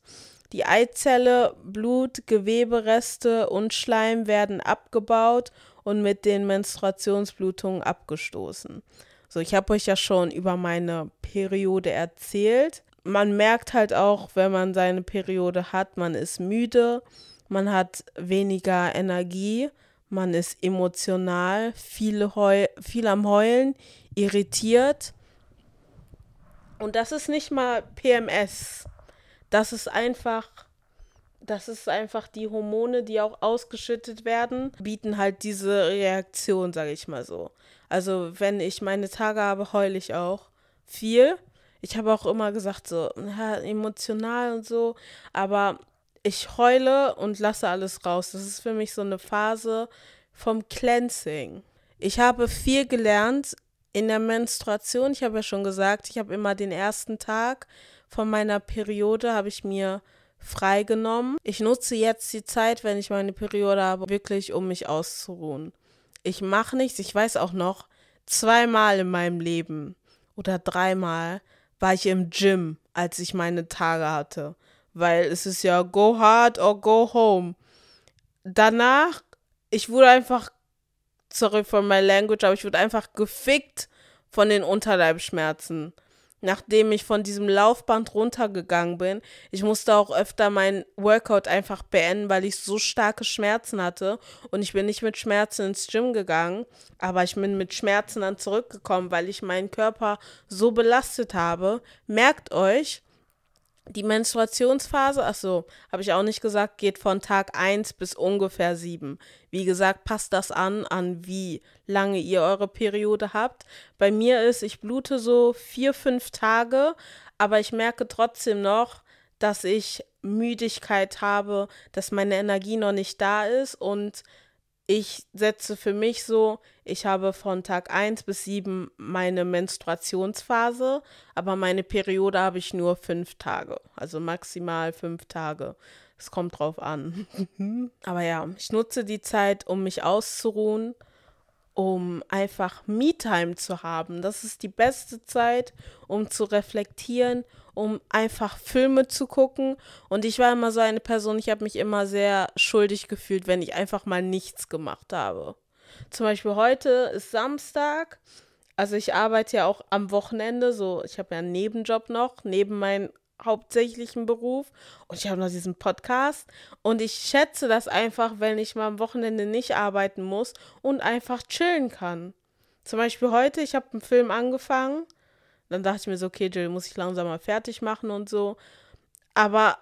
Die Eizelle, Blut, Gewebereste und Schleim werden abgebaut und mit den Menstruationsblutungen abgestoßen. So, ich habe euch ja schon über meine Periode erzählt. Man merkt halt auch, wenn man seine Periode hat, man ist müde, man hat weniger Energie, man ist emotional, viel, Heu viel am Heulen, irritiert. Und das ist nicht mal PMS das ist einfach, das ist einfach die Hormone, die auch ausgeschüttet werden, bieten halt diese Reaktion, sage ich mal so. Also wenn ich meine Tage habe, heule ich auch viel. Ich habe auch immer gesagt, so ja, emotional und so, aber ich heule und lasse alles raus. Das ist für mich so eine Phase vom Cleansing. Ich habe viel gelernt in der Menstruation. Ich habe ja schon gesagt, ich habe immer den ersten Tag von meiner Periode habe ich mir freigenommen. Ich nutze jetzt die Zeit, wenn ich meine Periode habe, wirklich, um mich auszuruhen. Ich mache nichts. Ich weiß auch noch, zweimal in meinem Leben oder dreimal war ich im Gym, als ich meine Tage hatte. Weil es ist ja go hard or go home. Danach, ich wurde einfach, sorry for my language, aber ich wurde einfach gefickt von den Unterleibschmerzen nachdem ich von diesem Laufband runtergegangen bin. Ich musste auch öfter mein Workout einfach beenden, weil ich so starke Schmerzen hatte. Und ich bin nicht mit Schmerzen ins Gym gegangen, aber ich bin mit Schmerzen dann zurückgekommen, weil ich meinen Körper so belastet habe. Merkt euch, die Menstruationsphase, ach so, habe ich auch nicht gesagt, geht von Tag 1 bis ungefähr 7. Wie gesagt, passt das an, an wie lange ihr eure Periode habt. Bei mir ist, ich blute so vier, fünf Tage, aber ich merke trotzdem noch, dass ich Müdigkeit habe, dass meine Energie noch nicht da ist und ich setze für mich so, ich habe von Tag 1 bis 7 meine Menstruationsphase, aber meine Periode habe ich nur fünf Tage, also maximal fünf Tage. Es kommt drauf an. aber ja, ich nutze die Zeit, um mich auszuruhen, um einfach Me-Time zu haben. Das ist die beste Zeit, um zu reflektieren um einfach Filme zu gucken. Und ich war immer so eine Person, ich habe mich immer sehr schuldig gefühlt, wenn ich einfach mal nichts gemacht habe. Zum Beispiel heute ist Samstag. Also ich arbeite ja auch am Wochenende, so ich habe ja einen Nebenjob noch, neben meinem hauptsächlichen Beruf und ich habe noch diesen Podcast und ich schätze das einfach, wenn ich mal am Wochenende nicht arbeiten muss und einfach chillen kann. Zum Beispiel heute, ich habe einen Film angefangen dann dachte ich mir so, okay, Jill, muss ich langsam mal fertig machen und so. Aber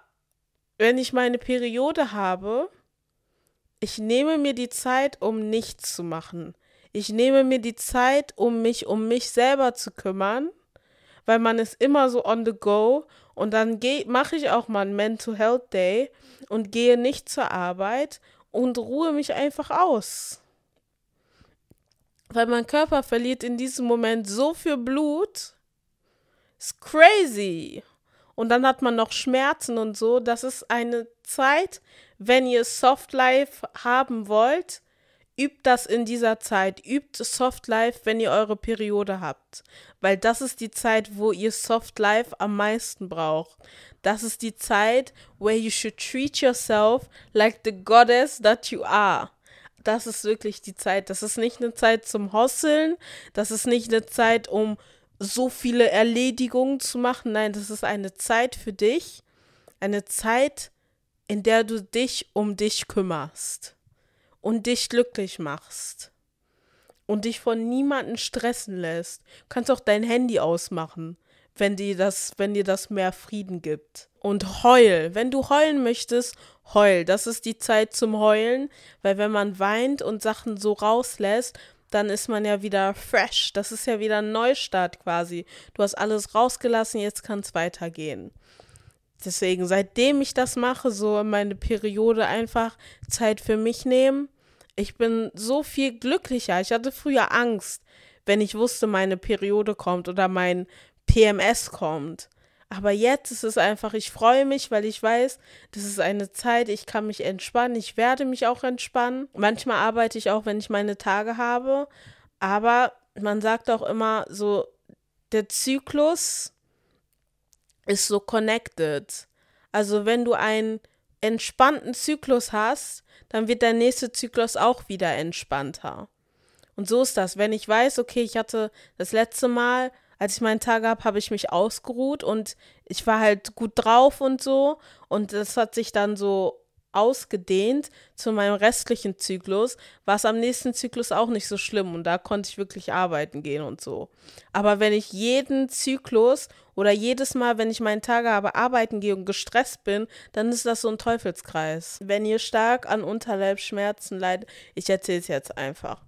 wenn ich meine Periode habe, ich nehme mir die Zeit, um nichts zu machen. Ich nehme mir die Zeit, um mich um mich selber zu kümmern, weil man ist immer so on the go und dann mache ich auch mal einen Mental Health Day und gehe nicht zur Arbeit und ruhe mich einfach aus. Weil mein Körper verliert in diesem Moment so viel Blut, ist crazy. Und dann hat man noch Schmerzen und so. Das ist eine Zeit, wenn ihr Soft Life haben wollt, übt das in dieser Zeit. Übt Soft Life, wenn ihr eure Periode habt. Weil das ist die Zeit, wo ihr Soft Life am meisten braucht. Das ist die Zeit, where you should treat yourself like the goddess that you are. Das ist wirklich die Zeit. Das ist nicht eine Zeit zum Hosseln. Das ist nicht eine Zeit, um so viele Erledigungen zu machen. Nein, das ist eine Zeit für dich, eine Zeit, in der du dich um dich kümmerst und dich glücklich machst und dich von niemandem stressen lässt. Du kannst auch dein Handy ausmachen, wenn dir das, wenn dir das mehr Frieden gibt. Und heul, wenn du heulen möchtest, heul. Das ist die Zeit zum Heulen, weil wenn man weint und Sachen so rauslässt, dann ist man ja wieder fresh. Das ist ja wieder ein Neustart quasi. Du hast alles rausgelassen, jetzt kann es weitergehen. Deswegen, seitdem ich das mache, so meine Periode einfach Zeit für mich nehmen, ich bin so viel glücklicher. Ich hatte früher Angst, wenn ich wusste, meine Periode kommt oder mein PMS kommt. Aber jetzt ist es einfach, ich freue mich, weil ich weiß, das ist eine Zeit, ich kann mich entspannen, ich werde mich auch entspannen. Manchmal arbeite ich auch, wenn ich meine Tage habe, aber man sagt auch immer so, der Zyklus ist so connected. Also wenn du einen entspannten Zyklus hast, dann wird der nächste Zyklus auch wieder entspannter. Und so ist das. Wenn ich weiß, okay, ich hatte das letzte Mal als ich meinen Tag habe, habe ich mich ausgeruht und ich war halt gut drauf und so. Und das hat sich dann so ausgedehnt zu meinem restlichen Zyklus, war es am nächsten Zyklus auch nicht so schlimm und da konnte ich wirklich arbeiten gehen und so. Aber wenn ich jeden Zyklus oder jedes Mal, wenn ich meinen Tage habe, arbeiten gehe und gestresst bin, dann ist das so ein Teufelskreis. Wenn ihr stark an Unterleibsschmerzen leidet, ich erzähle es jetzt einfach.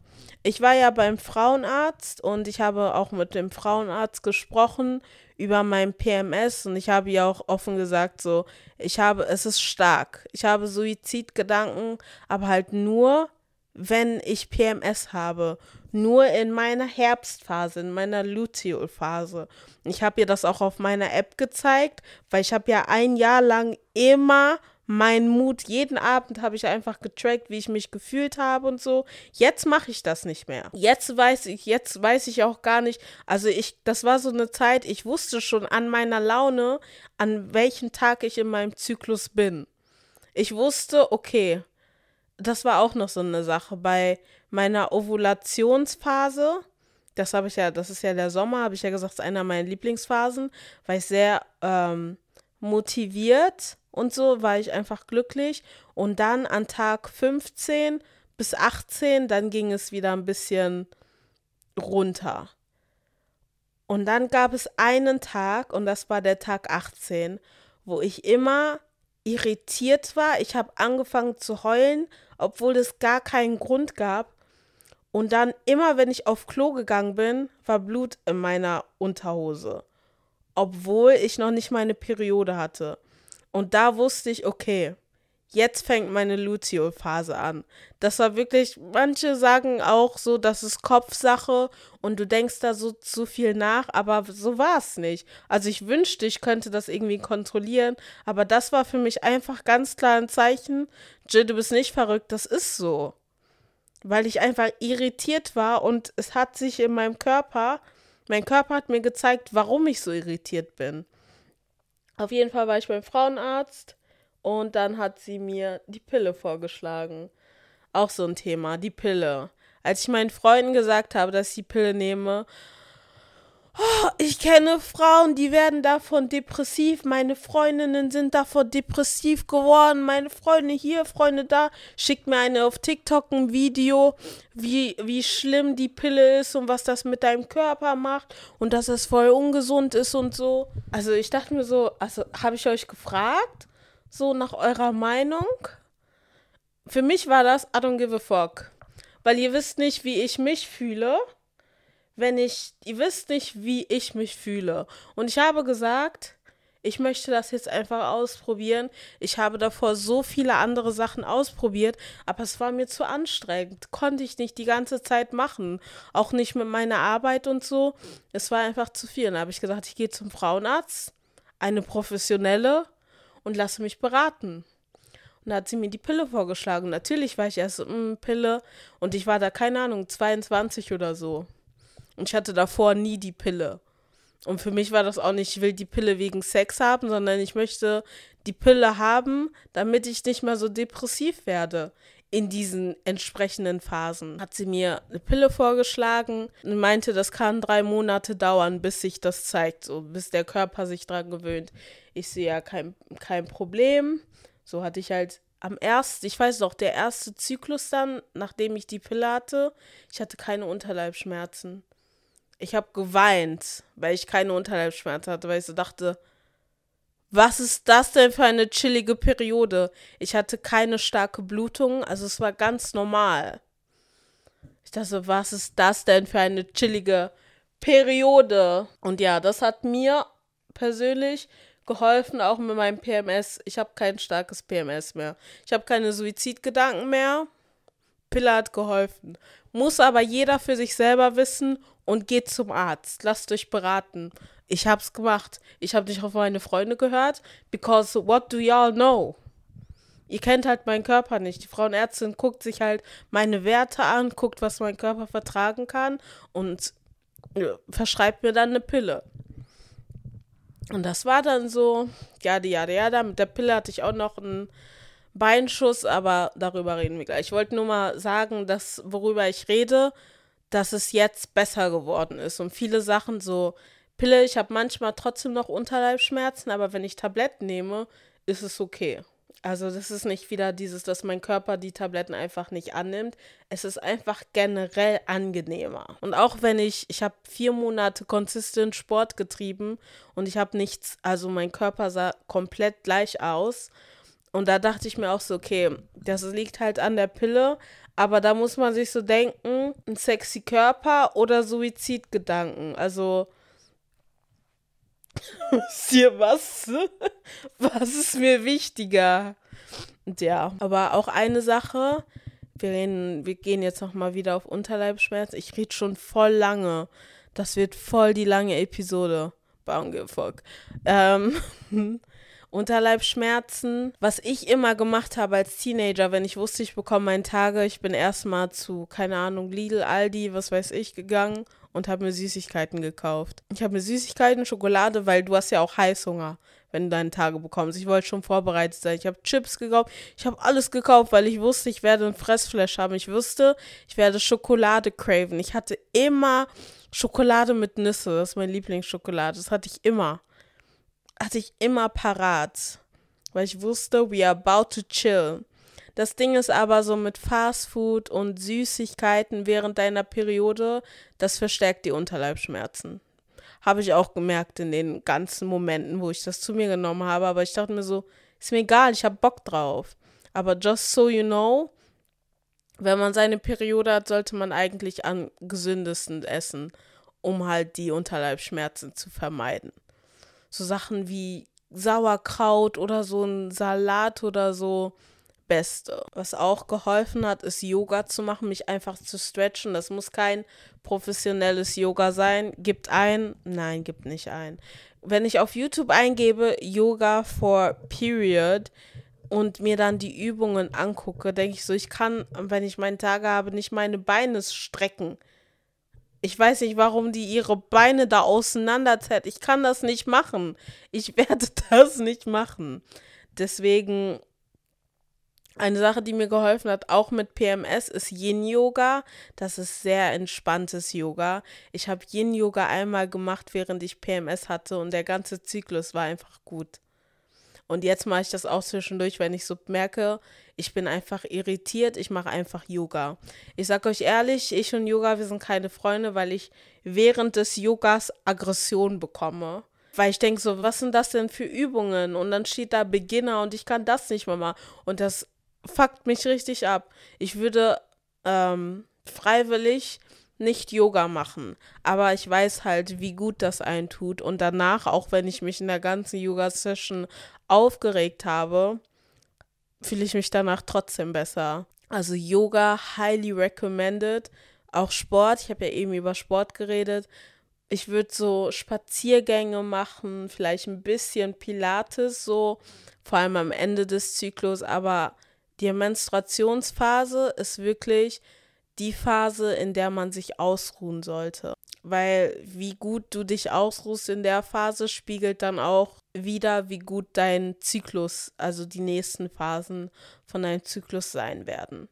Ich war ja beim Frauenarzt und ich habe auch mit dem Frauenarzt gesprochen über mein PMS und ich habe ja auch offen gesagt, so, ich habe, es ist stark. Ich habe Suizidgedanken, aber halt nur, wenn ich PMS habe. nur in meiner Herbstphase, in meiner Luteolphase. Ich habe ihr das auch auf meiner App gezeigt, weil ich habe ja ein Jahr lang immer mein Mut, jeden Abend habe ich einfach getrackt, wie ich mich gefühlt habe und so. Jetzt mache ich das nicht mehr. Jetzt weiß ich, jetzt weiß ich auch gar nicht. Also ich, das war so eine Zeit, ich wusste schon an meiner Laune, an welchem Tag ich in meinem Zyklus bin. Ich wusste, okay, das war auch noch so eine Sache bei meiner Ovulationsphase. Das habe ich ja, das ist ja der Sommer, habe ich ja gesagt, ist einer meiner Lieblingsphasen, weil ich sehr ähm, motiviert und so war ich einfach glücklich. Und dann an Tag 15 bis 18, dann ging es wieder ein bisschen runter. Und dann gab es einen Tag, und das war der Tag 18, wo ich immer irritiert war. Ich habe angefangen zu heulen, obwohl es gar keinen Grund gab. Und dann immer, wenn ich auf Klo gegangen bin, war Blut in meiner Unterhose, obwohl ich noch nicht meine Periode hatte. Und da wusste ich, okay, jetzt fängt meine Lucio-Phase an. Das war wirklich, manche sagen auch so, das ist Kopfsache und du denkst da so zu viel nach, aber so war es nicht. Also ich wünschte, ich könnte das irgendwie kontrollieren, aber das war für mich einfach ganz klar ein Zeichen, Jill, du bist nicht verrückt, das ist so. Weil ich einfach irritiert war und es hat sich in meinem Körper, mein Körper hat mir gezeigt, warum ich so irritiert bin. Auf jeden Fall war ich beim Frauenarzt und dann hat sie mir die Pille vorgeschlagen. Auch so ein Thema, die Pille. Als ich meinen Freunden gesagt habe, dass ich die Pille nehme, Oh, ich kenne Frauen, die werden davon depressiv. Meine Freundinnen sind davon depressiv geworden. Meine Freunde hier, Freunde da. Schickt mir eine auf TikTok ein Video, wie, wie schlimm die Pille ist und was das mit deinem Körper macht und dass es voll ungesund ist und so. Also ich dachte mir so, also habe ich euch gefragt, so nach eurer Meinung? Für mich war das I don't give a fuck. Weil ihr wisst nicht, wie ich mich fühle wenn ich, ihr wisst nicht, wie ich mich fühle. Und ich habe gesagt, ich möchte das jetzt einfach ausprobieren. Ich habe davor so viele andere Sachen ausprobiert, aber es war mir zu anstrengend. Konnte ich nicht die ganze Zeit machen. Auch nicht mit meiner Arbeit und so. Es war einfach zu viel. Dann habe ich gesagt, ich gehe zum Frauenarzt, eine professionelle, und lasse mich beraten. Und da hat sie mir die Pille vorgeschlagen. Natürlich war ich erst, mh, mm, Pille, und ich war da, keine Ahnung, 22 oder so. Und ich hatte davor nie die Pille. Und für mich war das auch nicht, ich will die Pille wegen Sex haben, sondern ich möchte die Pille haben, damit ich nicht mehr so depressiv werde in diesen entsprechenden Phasen. Hat sie mir eine Pille vorgeschlagen und meinte, das kann drei Monate dauern, bis sich das zeigt, so bis der Körper sich dran gewöhnt. Ich sehe ja kein, kein Problem. So hatte ich halt am ersten, ich weiß noch, der erste Zyklus dann, nachdem ich die Pille hatte, ich hatte keine Unterleibschmerzen ich habe geweint, weil ich keine Unterleibsschmerzen hatte, weil ich so dachte, was ist das denn für eine chillige Periode? Ich hatte keine starke Blutung, also es war ganz normal. Ich dachte, was ist das denn für eine chillige Periode? Und ja, das hat mir persönlich geholfen, auch mit meinem PMS. Ich habe kein starkes PMS mehr. Ich habe keine Suizidgedanken mehr. Pille hat geholfen. Muss aber jeder für sich selber wissen und geht zum Arzt. Lasst euch beraten. Ich hab's gemacht. Ich habe nicht auf meine Freunde gehört, because what do y'all know? Ihr kennt halt meinen Körper nicht. Die Frauenärztin guckt sich halt meine Werte an, guckt, was mein Körper vertragen kann und verschreibt mir dann eine Pille. Und das war dann so, ja, ja, ja, da mit der Pille hatte ich auch noch einen Beinschuss, aber darüber reden wir gleich. Ich wollte nur mal sagen, dass worüber ich rede, dass es jetzt besser geworden ist. Und viele Sachen so, Pille, ich habe manchmal trotzdem noch Unterleibschmerzen, aber wenn ich Tabletten nehme, ist es okay. Also das ist nicht wieder dieses, dass mein Körper die Tabletten einfach nicht annimmt. Es ist einfach generell angenehmer. Und auch wenn ich, ich habe vier Monate konsistent Sport getrieben und ich habe nichts, also mein Körper sah komplett gleich aus. Und da dachte ich mir auch so, okay, das liegt halt an der Pille, aber da muss man sich so denken, ein sexy Körper oder Suizidgedanken. Also ist hier was? Was ist mir wichtiger? Und ja, aber auch eine Sache, wir, reden, wir gehen jetzt nochmal wieder auf Unterleibschmerzen. Ich rede schon voll lange. Das wird voll die lange Episode. Baumgefolg. Ähm, Unterleibschmerzen. Was ich immer gemacht habe als Teenager, wenn ich wusste, ich bekomme meine Tage, ich bin erstmal zu, keine Ahnung, Lidl, Aldi, was weiß ich, gegangen und habe mir Süßigkeiten gekauft. Ich habe mir Süßigkeiten, Schokolade, weil du hast ja auch Heißhunger, wenn du deine Tage bekommst. Ich wollte schon vorbereitet sein. Ich habe Chips gekauft. Ich habe alles gekauft, weil ich wusste, ich werde ein Fressflash haben. Ich wusste, ich werde Schokolade craven. Ich hatte immer Schokolade mit Nüsse. Das ist mein Lieblingsschokolade. Das hatte ich immer. Hatte ich immer parat. Weil ich wusste, we are about to chill. Das Ding ist aber so mit Fastfood und Süßigkeiten während deiner Periode, das verstärkt die Unterleibschmerzen. Habe ich auch gemerkt in den ganzen Momenten, wo ich das zu mir genommen habe. Aber ich dachte mir so, ist mir egal, ich habe Bock drauf. Aber just so you know, wenn man seine Periode hat, sollte man eigentlich am gesündesten essen, um halt die Unterleibschmerzen zu vermeiden. So Sachen wie Sauerkraut oder so ein Salat oder so Beste. Was auch geholfen hat, ist Yoga zu machen, mich einfach zu stretchen. Das muss kein professionelles Yoga sein. Gibt ein? Nein, gibt nicht ein. Wenn ich auf YouTube eingebe, Yoga for Period und mir dann die Übungen angucke, denke ich so, ich kann, wenn ich meine Tage habe, nicht meine Beine strecken. Ich weiß nicht, warum die ihre Beine da auseinanderzerrt. Ich kann das nicht machen. Ich werde das nicht machen. Deswegen eine Sache, die mir geholfen hat, auch mit PMS, ist Yin-Yoga. Das ist sehr entspanntes Yoga. Ich habe Yin-Yoga einmal gemacht, während ich PMS hatte und der ganze Zyklus war einfach gut. Und jetzt mache ich das auch zwischendurch, wenn ich so merke, ich bin einfach irritiert, ich mache einfach Yoga. Ich sage euch ehrlich, ich und Yoga, wir sind keine Freunde, weil ich während des Yogas Aggression bekomme. Weil ich denke so, was sind das denn für Übungen? Und dann steht da Beginner und ich kann das nicht mehr machen. Und das fuckt mich richtig ab. Ich würde ähm, freiwillig nicht Yoga machen, aber ich weiß halt, wie gut das einen tut und danach, auch wenn ich mich in der ganzen Yoga-Session aufgeregt habe, fühle ich mich danach trotzdem besser. Also Yoga highly recommended, auch Sport, ich habe ja eben über Sport geredet. Ich würde so Spaziergänge machen, vielleicht ein bisschen Pilates, so vor allem am Ende des Zyklus, aber die Menstruationsphase ist wirklich die Phase, in der man sich ausruhen sollte. Weil wie gut du dich ausruhst in der Phase, spiegelt dann auch wieder, wie gut dein Zyklus, also die nächsten Phasen von deinem Zyklus sein werden.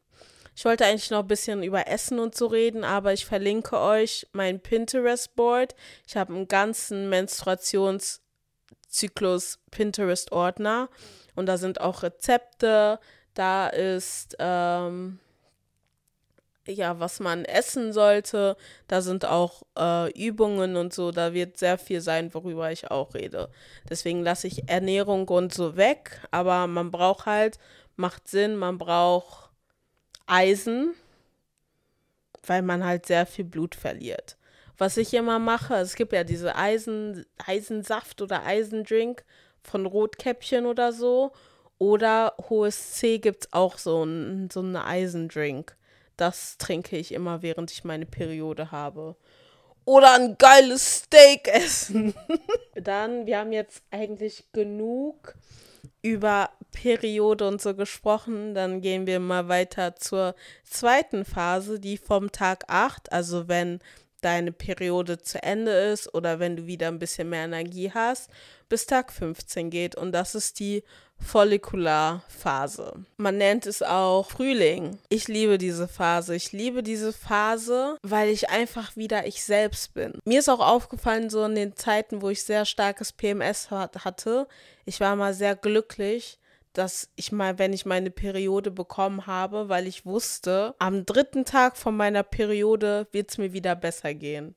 Ich wollte eigentlich noch ein bisschen über Essen und so reden, aber ich verlinke euch mein Pinterest-Board. Ich habe einen ganzen Menstruationszyklus Pinterest-Ordner und da sind auch Rezepte, da ist, ähm, ja, was man essen sollte. Da sind auch äh, Übungen und so. Da wird sehr viel sein, worüber ich auch rede. Deswegen lasse ich Ernährung und so weg. Aber man braucht halt, macht Sinn, man braucht Eisen, weil man halt sehr viel Blut verliert. Was ich immer mache, es gibt ja diese Eisen, Eisensaft oder Eisendrink von Rotkäppchen oder so. Oder hohes C gibt es auch so einen so einen Eisendrink. Das trinke ich immer, während ich meine Periode habe. Oder ein geiles Steak essen. Dann, wir haben jetzt eigentlich genug über Periode und so gesprochen. Dann gehen wir mal weiter zur zweiten Phase, die vom Tag 8, also wenn deine Periode zu Ende ist oder wenn du wieder ein bisschen mehr Energie hast, bis Tag 15 geht. Und das ist die Follikularphase. Man nennt es auch Frühling. Ich liebe diese Phase. Ich liebe diese Phase, weil ich einfach wieder ich selbst bin. Mir ist auch aufgefallen, so in den Zeiten, wo ich sehr starkes PMS hatte, ich war mal sehr glücklich, dass ich mal, wenn ich meine Periode bekommen habe, weil ich wusste, am dritten Tag von meiner Periode wird es mir wieder besser gehen.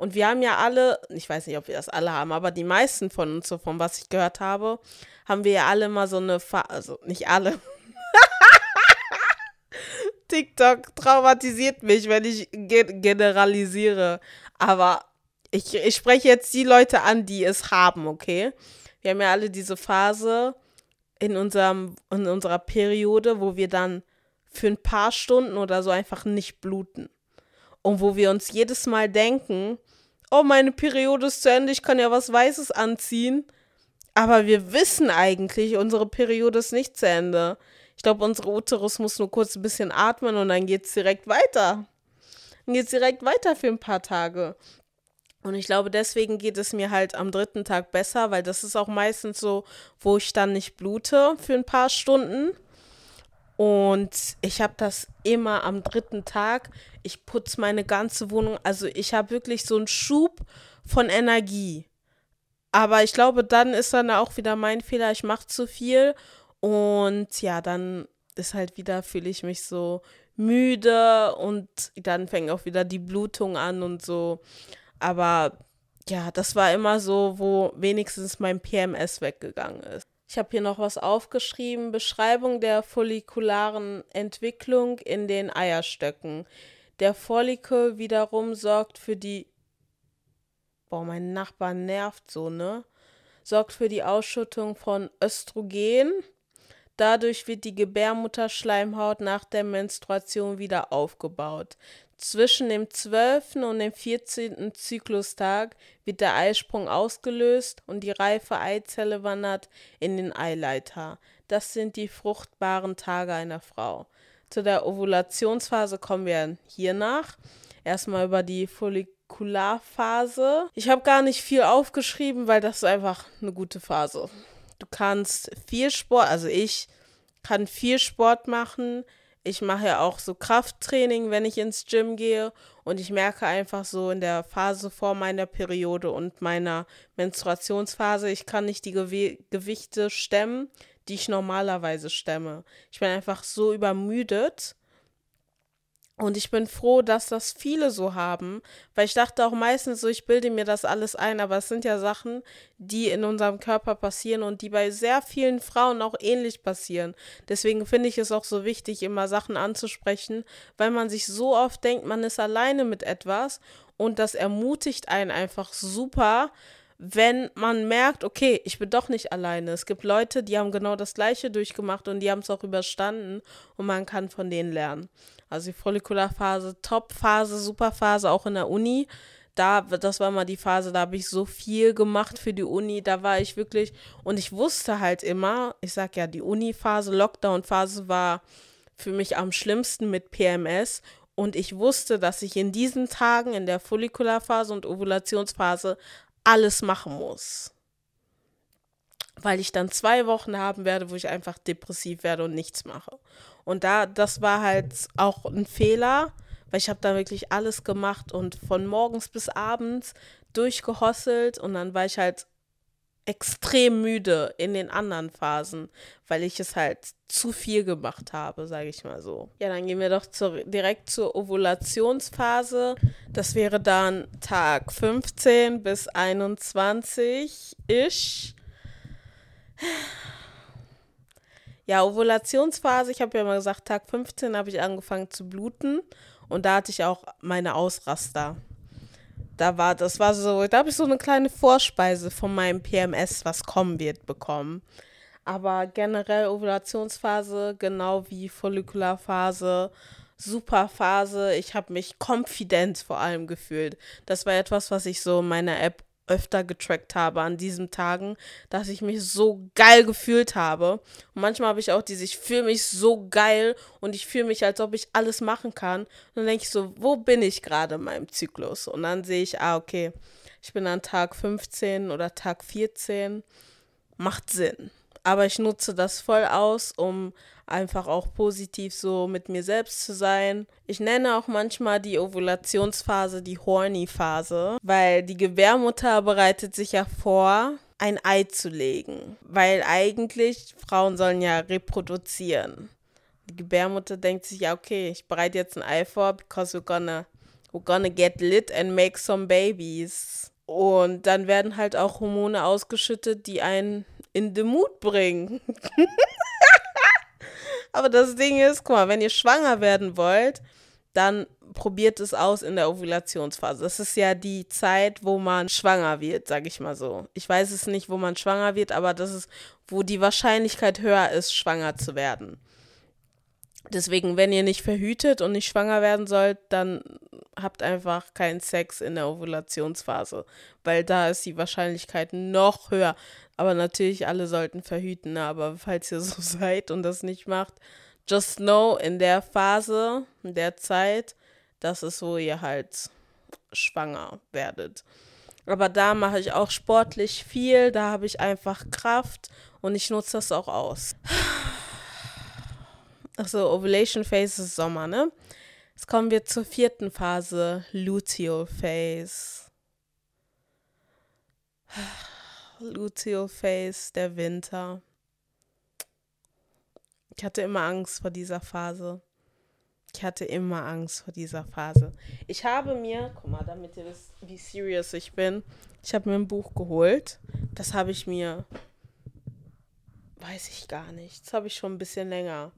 Und wir haben ja alle, ich weiß nicht, ob wir das alle haben, aber die meisten von uns, so von was ich gehört habe, haben wir ja alle mal so eine, Fa also nicht alle. TikTok traumatisiert mich, wenn ich ge generalisiere. Aber ich, ich spreche jetzt die Leute an, die es haben, okay? Wir haben ja alle diese Phase in, unserem, in unserer Periode, wo wir dann für ein paar Stunden oder so einfach nicht bluten. Und wo wir uns jedes Mal denken, oh, meine Periode ist zu Ende, ich kann ja was Weißes anziehen. Aber wir wissen eigentlich, unsere Periode ist nicht zu Ende. Ich glaube, unsere Uterus muss nur kurz ein bisschen atmen und dann geht es direkt weiter. Dann geht es direkt weiter für ein paar Tage. Und ich glaube, deswegen geht es mir halt am dritten Tag besser, weil das ist auch meistens so, wo ich dann nicht blute für ein paar Stunden. Und ich habe das immer am dritten Tag. Ich putze meine ganze Wohnung. Also ich habe wirklich so einen Schub von Energie. Aber ich glaube, dann ist dann auch wieder mein Fehler. Ich mache zu viel. Und ja, dann ist halt wieder, fühle ich mich so müde und dann fängt auch wieder die Blutung an und so. Aber ja, das war immer so, wo wenigstens mein PMS weggegangen ist. Ich habe hier noch was aufgeschrieben. Beschreibung der follikularen Entwicklung in den Eierstöcken. Der Follikel wiederum sorgt für die. Boah, mein Nachbar nervt so, ne? Sorgt für die Ausschüttung von Östrogen. Dadurch wird die Gebärmutterschleimhaut nach der Menstruation wieder aufgebaut. Zwischen dem 12. und dem 14. Zyklustag wird der Eisprung ausgelöst und die reife Eizelle wandert in den Eileiter. Das sind die fruchtbaren Tage einer Frau. Zu der Ovulationsphase kommen wir hier nach. Erstmal über die Follikularphase. Ich habe gar nicht viel aufgeschrieben, weil das ist einfach eine gute Phase. Du kannst viel Sport, also ich kann viel Sport machen. Ich mache ja auch so Krafttraining, wenn ich ins Gym gehe. Und ich merke einfach so in der Phase vor meiner Periode und meiner Menstruationsphase, ich kann nicht die Gew Gewichte stemmen, die ich normalerweise stemme. Ich bin einfach so übermüdet und ich bin froh, dass das viele so haben, weil ich dachte auch meistens so, ich bilde mir das alles ein, aber es sind ja Sachen, die in unserem Körper passieren und die bei sehr vielen Frauen auch ähnlich passieren. Deswegen finde ich es auch so wichtig, immer Sachen anzusprechen, weil man sich so oft denkt, man ist alleine mit etwas und das ermutigt einen einfach super, wenn man merkt, okay, ich bin doch nicht alleine. Es gibt Leute, die haben genau das Gleiche durchgemacht und die haben es auch überstanden und man kann von denen lernen. Also die Follikularphase, Top-Phase, Superphase, auch in der Uni. Da, das war mal die Phase, da habe ich so viel gemacht für die Uni. Da war ich wirklich, und ich wusste halt immer, ich sag ja, die Uni-Phase, Lockdown-Phase war für mich am schlimmsten mit PMS. Und ich wusste, dass ich in diesen Tagen, in der Follikularphase und Ovulationsphase, alles machen muss. Weil ich dann zwei Wochen haben werde, wo ich einfach depressiv werde und nichts mache. Und da, das war halt auch ein Fehler, weil ich habe da wirklich alles gemacht und von morgens bis abends durchgehosselt und dann war ich halt extrem müde in den anderen Phasen, weil ich es halt zu viel gemacht habe, sage ich mal so. Ja, dann gehen wir doch zur, direkt zur Ovulationsphase. Das wäre dann Tag 15 bis 21 ish. Ja, Ovulationsphase, ich habe ja mal gesagt, Tag 15 habe ich angefangen zu bluten und da hatte ich auch meine Ausraster. Da war, das war so, da habe ich so eine kleine Vorspeise von meinem PMS, was kommen wird, bekommen. Aber generell Ovulationsphase, genau wie Follikularphase, super Phase. Ich habe mich confident vor allem gefühlt. Das war etwas, was ich so in meiner App öfter getrackt habe an diesen Tagen, dass ich mich so geil gefühlt habe. Und manchmal habe ich auch diese, ich fühle mich so geil und ich fühle mich, als ob ich alles machen kann. Und dann denke ich so, wo bin ich gerade in meinem Zyklus? Und dann sehe ich, ah, okay, ich bin an Tag 15 oder Tag 14. Macht Sinn. Aber ich nutze das voll aus, um einfach auch positiv so mit mir selbst zu sein. Ich nenne auch manchmal die Ovulationsphase die Horny-Phase, weil die Gebärmutter bereitet sich ja vor, ein Ei zu legen. Weil eigentlich Frauen sollen ja reproduzieren. Die Gebärmutter denkt sich ja, okay, ich bereite jetzt ein Ei vor, because we're gonna, we're gonna get lit and make some babies. Und dann werden halt auch Hormone ausgeschüttet, die einen in den Mut bringen. Aber das Ding ist, guck mal, wenn ihr schwanger werden wollt, dann probiert es aus in der Ovulationsphase. Das ist ja die Zeit, wo man schwanger wird, sage ich mal so. Ich weiß es nicht, wo man schwanger wird, aber das ist, wo die Wahrscheinlichkeit höher ist, schwanger zu werden. Deswegen, wenn ihr nicht verhütet und nicht schwanger werden sollt, dann habt einfach keinen Sex in der Ovulationsphase, weil da ist die Wahrscheinlichkeit noch höher. Aber natürlich, alle sollten verhüten, ne? aber falls ihr so seid und das nicht macht, just know, in der Phase, in der Zeit, das ist, wo ihr halt schwanger werdet. Aber da mache ich auch sportlich viel, da habe ich einfach Kraft und ich nutze das auch aus. Achso, Ovulation Phase ist Sommer, ne? Jetzt kommen wir zur vierten Phase, Luteal Phase. Luteal Phase, der Winter. Ich hatte immer Angst vor dieser Phase. Ich hatte immer Angst vor dieser Phase. Ich habe mir, guck mal, damit ihr wisst, wie serious ich bin, ich habe mir ein Buch geholt. Das habe ich mir, weiß ich gar nicht, das habe ich schon ein bisschen länger.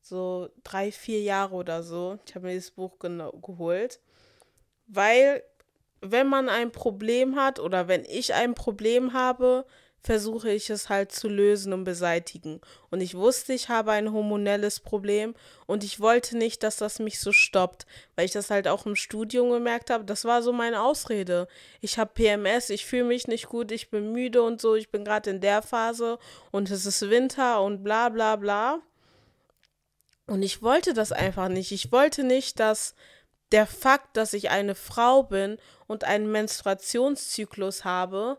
So drei, vier Jahre oder so. Ich habe mir dieses Buch ge geholt. Weil, wenn man ein Problem hat oder wenn ich ein Problem habe, versuche ich es halt zu lösen und beseitigen. Und ich wusste, ich habe ein hormonelles Problem und ich wollte nicht, dass das mich so stoppt, weil ich das halt auch im Studium gemerkt habe. Das war so meine Ausrede. Ich habe PMS, ich fühle mich nicht gut, ich bin müde und so, ich bin gerade in der Phase und es ist Winter und bla bla bla. Und ich wollte das einfach nicht. Ich wollte nicht, dass der Fakt, dass ich eine Frau bin und einen Menstruationszyklus habe,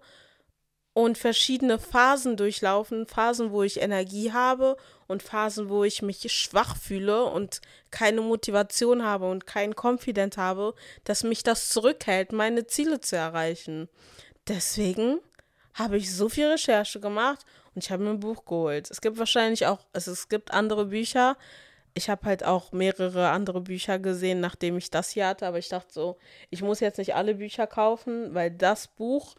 und verschiedene Phasen durchlaufen. Phasen, wo ich Energie habe und Phasen, wo ich mich schwach fühle und keine Motivation habe und kein Confident habe, dass mich das zurückhält, meine Ziele zu erreichen. Deswegen habe ich so viel Recherche gemacht und ich habe mir ein Buch geholt. Es gibt wahrscheinlich auch, also es gibt andere Bücher. Ich habe halt auch mehrere andere Bücher gesehen, nachdem ich das hier hatte, aber ich dachte so, ich muss jetzt nicht alle Bücher kaufen, weil das Buch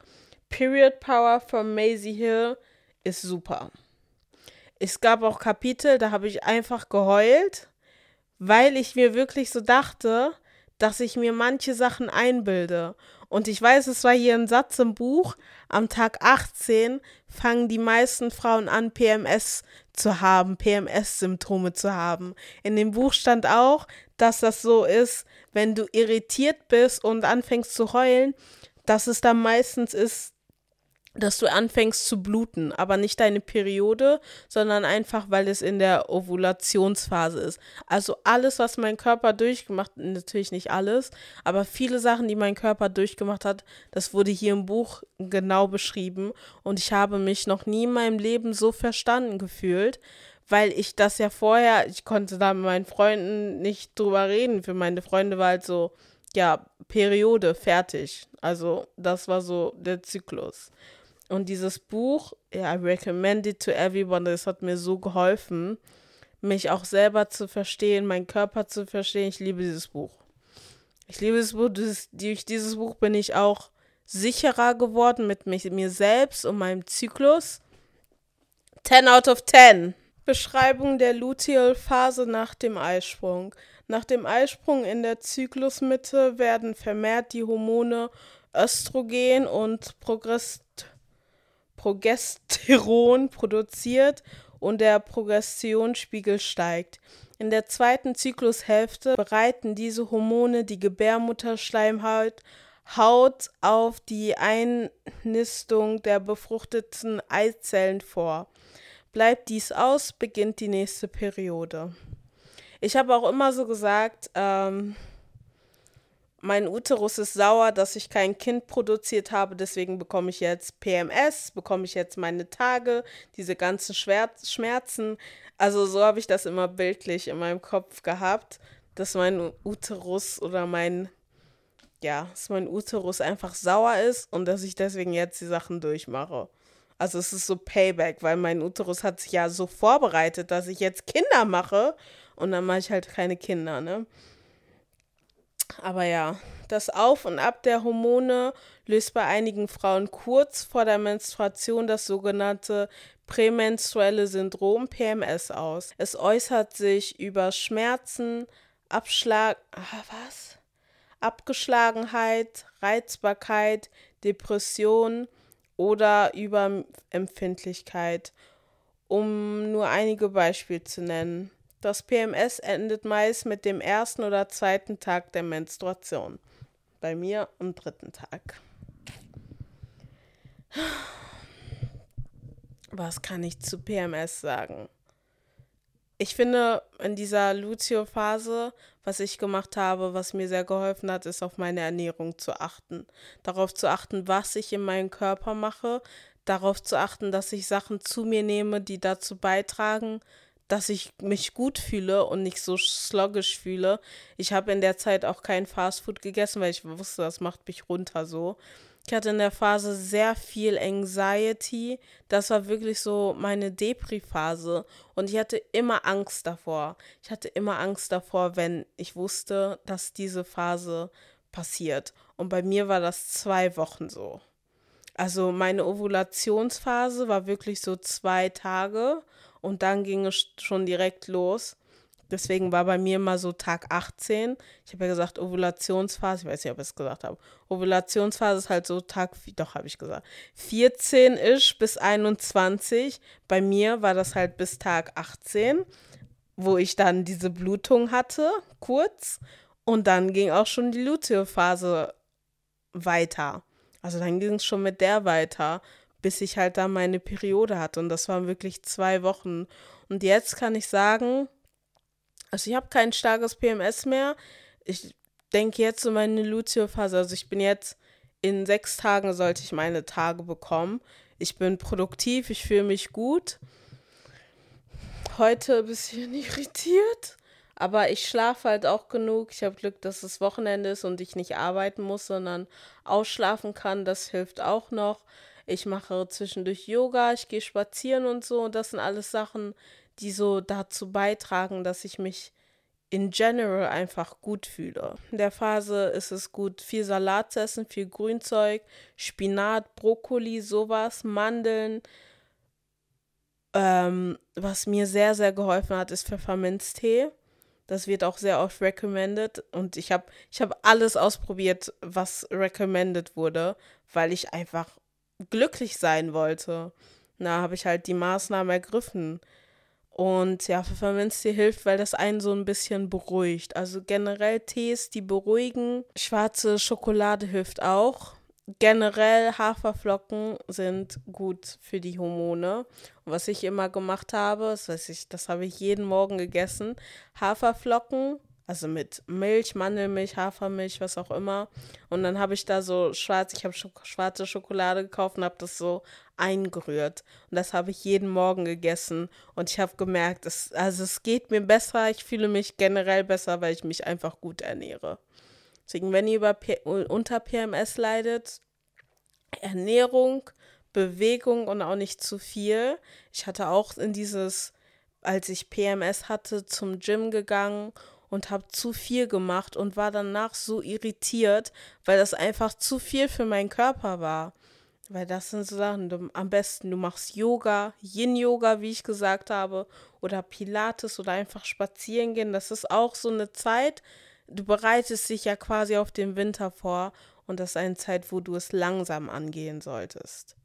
Period Power von Maisie Hill ist super. Es gab auch Kapitel, da habe ich einfach geheult, weil ich mir wirklich so dachte, dass ich mir manche Sachen einbilde. Und ich weiß, es war hier ein Satz im Buch, am Tag 18 fangen die meisten Frauen an, PMS zu haben, PMS-Symptome zu haben. In dem Buch stand auch, dass das so ist, wenn du irritiert bist und anfängst zu heulen, dass es dann meistens ist, dass du anfängst zu bluten, aber nicht deine Periode, sondern einfach, weil es in der Ovulationsphase ist. Also alles, was mein Körper durchgemacht, natürlich nicht alles, aber viele Sachen, die mein Körper durchgemacht hat, das wurde hier im Buch genau beschrieben und ich habe mich noch nie in meinem Leben so verstanden gefühlt, weil ich das ja vorher, ich konnte da mit meinen Freunden nicht drüber reden. Für meine Freunde war halt so, ja, Periode, fertig. Also das war so der Zyklus. Und dieses Buch, ja, I recommend it to everyone, das hat mir so geholfen, mich auch selber zu verstehen, meinen Körper zu verstehen. Ich liebe dieses Buch. Ich liebe dieses Buch. durch dieses Buch bin ich auch sicherer geworden mit mich, mir selbst und meinem Zyklus. 10 out of 10. Beschreibung der Luteal-Phase nach dem Eisprung. Nach dem Eisprung in der Zyklusmitte werden vermehrt die Hormone Östrogen und Progress Progesteron produziert und der Progestionsspiegel steigt. In der zweiten Zyklushälfte bereiten diese Hormone die Gebärmutterschleimhaut Haut auf die Einnistung der befruchteten Eizellen vor. Bleibt dies aus, beginnt die nächste Periode. Ich habe auch immer so gesagt, ähm, mein Uterus ist sauer, dass ich kein Kind produziert habe, deswegen bekomme ich jetzt PMS, bekomme ich jetzt meine Tage, diese ganzen Schmerzen. Also so habe ich das immer bildlich in meinem Kopf gehabt, dass mein Uterus oder mein, ja, dass mein Uterus einfach sauer ist und dass ich deswegen jetzt die Sachen durchmache. Also es ist so Payback, weil mein Uterus hat sich ja so vorbereitet, dass ich jetzt Kinder mache und dann mache ich halt keine Kinder, ne? Aber ja, das Auf und Ab der Hormone löst bei einigen Frauen kurz vor der Menstruation das sogenannte prämenstruelle Syndrom PMS aus. Es äußert sich über Schmerzen, Abschlag, ah, was? Abgeschlagenheit, Reizbarkeit, Depression oder Überempfindlichkeit, um nur einige Beispiele zu nennen. Das PMS endet meist mit dem ersten oder zweiten Tag der Menstruation. Bei mir am dritten Tag. Was kann ich zu PMS sagen? Ich finde, in dieser Lucio-Phase, was ich gemacht habe, was mir sehr geholfen hat, ist auf meine Ernährung zu achten. Darauf zu achten, was ich in meinem Körper mache. Darauf zu achten, dass ich Sachen zu mir nehme, die dazu beitragen, dass ich mich gut fühle und nicht so sluggish fühle. Ich habe in der Zeit auch kein Fastfood gegessen, weil ich wusste, das macht mich runter so. Ich hatte in der Phase sehr viel Anxiety. Das war wirklich so meine Depri-Phase. Und ich hatte immer Angst davor. Ich hatte immer Angst davor, wenn ich wusste, dass diese Phase passiert. Und bei mir war das zwei Wochen so. Also meine Ovulationsphase war wirklich so zwei Tage und dann ging es schon direkt los. Deswegen war bei mir immer so Tag 18. Ich habe ja gesagt, Ovulationsphase, ich weiß nicht, ob ich es gesagt habe. Ovulationsphase ist halt so Tag, doch habe ich gesagt, 14 ist bis 21. Bei mir war das halt bis Tag 18, wo ich dann diese Blutung hatte, kurz. Und dann ging auch schon die Luteophase weiter. Also dann ging es schon mit der weiter bis ich halt da meine Periode hatte. Und das waren wirklich zwei Wochen. Und jetzt kann ich sagen, also ich habe kein starkes PMS mehr. Ich denke jetzt um meine Lucio-Phase. Also ich bin jetzt in sechs Tagen sollte ich meine Tage bekommen. Ich bin produktiv, ich fühle mich gut. Heute ein bisschen irritiert, aber ich schlafe halt auch genug. Ich habe Glück, dass es Wochenende ist und ich nicht arbeiten muss, sondern ausschlafen kann. Das hilft auch noch. Ich mache zwischendurch Yoga, ich gehe spazieren und so. Und das sind alles Sachen, die so dazu beitragen, dass ich mich in general einfach gut fühle. In der Phase ist es gut, viel Salat zu essen, viel Grünzeug, Spinat, Brokkoli, sowas, Mandeln. Ähm, was mir sehr, sehr geholfen hat, ist Pfefferminztee. Das wird auch sehr oft recommended und ich habe ich hab alles ausprobiert, was recommended wurde, weil ich einfach glücklich sein wollte. Na, habe ich halt die Maßnahmen ergriffen. Und ja, Pfefferminztee hilft, weil das einen so ein bisschen beruhigt. Also generell Tees, die beruhigen. Schwarze Schokolade hilft auch. Generell Haferflocken sind gut für die Hormone. Und was ich immer gemacht habe, das weiß ich, das habe ich jeden Morgen gegessen. Haferflocken also mit Milch, Mandelmilch, Hafermilch, was auch immer. Und dann habe ich da so schwarz, ich habe schwarze Schokolade gekauft und habe das so eingerührt. Und das habe ich jeden Morgen gegessen. Und ich habe gemerkt, es, also es geht mir besser. Ich fühle mich generell besser, weil ich mich einfach gut ernähre. Deswegen, wenn ihr über unter PMS leidet, Ernährung, Bewegung und auch nicht zu viel. Ich hatte auch in dieses, als ich PMS hatte, zum Gym gegangen und habe zu viel gemacht und war danach so irritiert, weil das einfach zu viel für meinen Körper war. Weil das sind so Sachen, du, am besten du machst Yoga, Yin-Yoga, wie ich gesagt habe, oder Pilates oder einfach spazieren gehen. Das ist auch so eine Zeit, du bereitest dich ja quasi auf den Winter vor und das ist eine Zeit, wo du es langsam angehen solltest.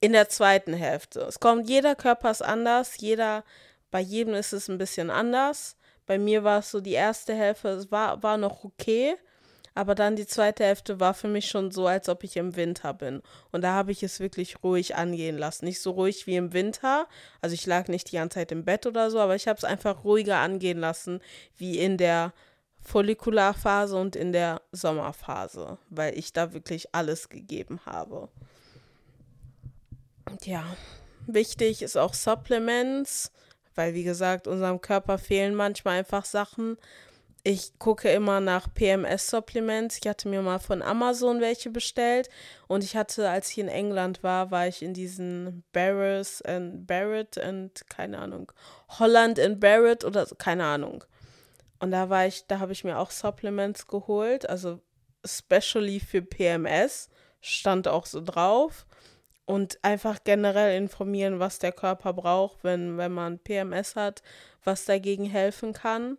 In der zweiten Hälfte. Es kommt, jeder Körper ist anders, jeder, bei jedem ist es ein bisschen anders. Bei mir war es so, die erste Hälfte war, war noch okay, aber dann die zweite Hälfte war für mich schon so, als ob ich im Winter bin. Und da habe ich es wirklich ruhig angehen lassen. Nicht so ruhig wie im Winter. Also ich lag nicht die ganze Zeit im Bett oder so, aber ich habe es einfach ruhiger angehen lassen, wie in der Follikularphase und in der Sommerphase, weil ich da wirklich alles gegeben habe. Und ja, wichtig ist auch Supplements weil wie gesagt, unserem Körper fehlen manchmal einfach Sachen. Ich gucke immer nach PMS-Supplements. Ich hatte mir mal von Amazon welche bestellt und ich hatte, als ich in England war, war ich in diesen Barris and Barrett und keine Ahnung, Holland and Barrett oder keine Ahnung. Und da war ich, da habe ich mir auch Supplements geholt, also especially für PMS, stand auch so drauf und einfach generell informieren, was der Körper braucht, wenn, wenn man PMS hat, was dagegen helfen kann.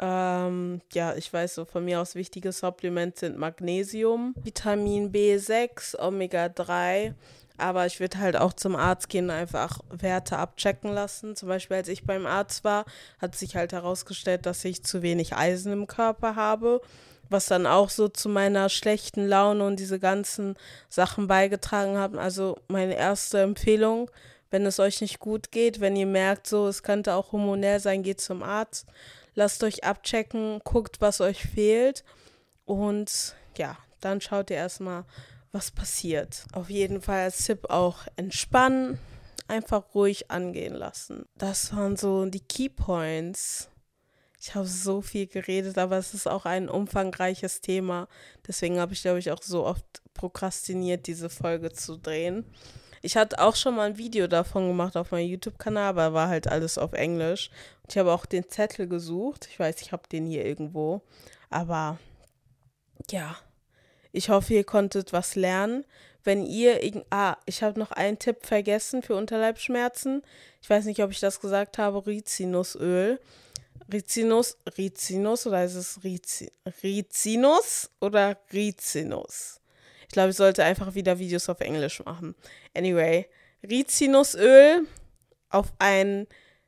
Ähm, ja, ich weiß so, von mir aus wichtige Supplements sind Magnesium, Vitamin B6, Omega 3. Aber ich würde halt auch zum Arzt gehen, einfach Werte abchecken lassen. Zum Beispiel, als ich beim Arzt war, hat sich halt herausgestellt, dass ich zu wenig Eisen im Körper habe, was dann auch so zu meiner schlechten Laune und diese ganzen Sachen beigetragen haben. Also meine erste Empfehlung, wenn es euch nicht gut geht, wenn ihr merkt, so es könnte auch hormonell sein, geht zum Arzt lasst euch abchecken, guckt, was euch fehlt und ja, dann schaut ihr erstmal, was passiert. Auf jeden Fall als Tipp auch entspannen, einfach ruhig angehen lassen. Das waren so die Key Points. Ich habe so viel geredet, aber es ist auch ein umfangreiches Thema. Deswegen habe ich, glaube ich, auch so oft prokrastiniert, diese Folge zu drehen. Ich hatte auch schon mal ein Video davon gemacht auf meinem YouTube-Kanal, aber war halt alles auf Englisch. Ich habe auch den Zettel gesucht. Ich weiß, ich habe den hier irgendwo. Aber ja, ich hoffe, ihr konntet was lernen. Wenn ihr, ah, ich habe noch einen Tipp vergessen für Unterleibsschmerzen. Ich weiß nicht, ob ich das gesagt habe, Rizinusöl. Rizinus, Rizinus oder ist es Rizi, Rizinus oder Rizinus? Ich glaube, ich sollte einfach wieder Videos auf Englisch machen. Anyway, Rizinusöl auf einen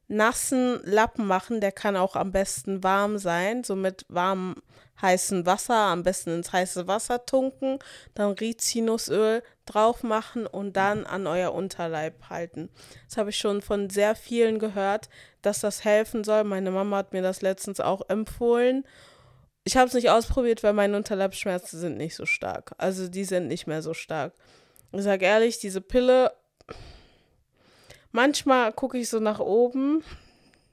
nassen Lappen machen. Der kann auch am besten warm sein, so mit warmem heißen Wasser, am besten ins heiße Wasser tunken, dann Rizinusöl drauf machen und dann an euer Unterleib halten. Das habe ich schon von sehr vielen gehört, dass das helfen soll. Meine Mama hat mir das letztens auch empfohlen ich habe es nicht ausprobiert, weil meine Unterleibsschmerzen sind nicht so stark. Also die sind nicht mehr so stark. Ich sage ehrlich, diese Pille, manchmal gucke ich so nach oben,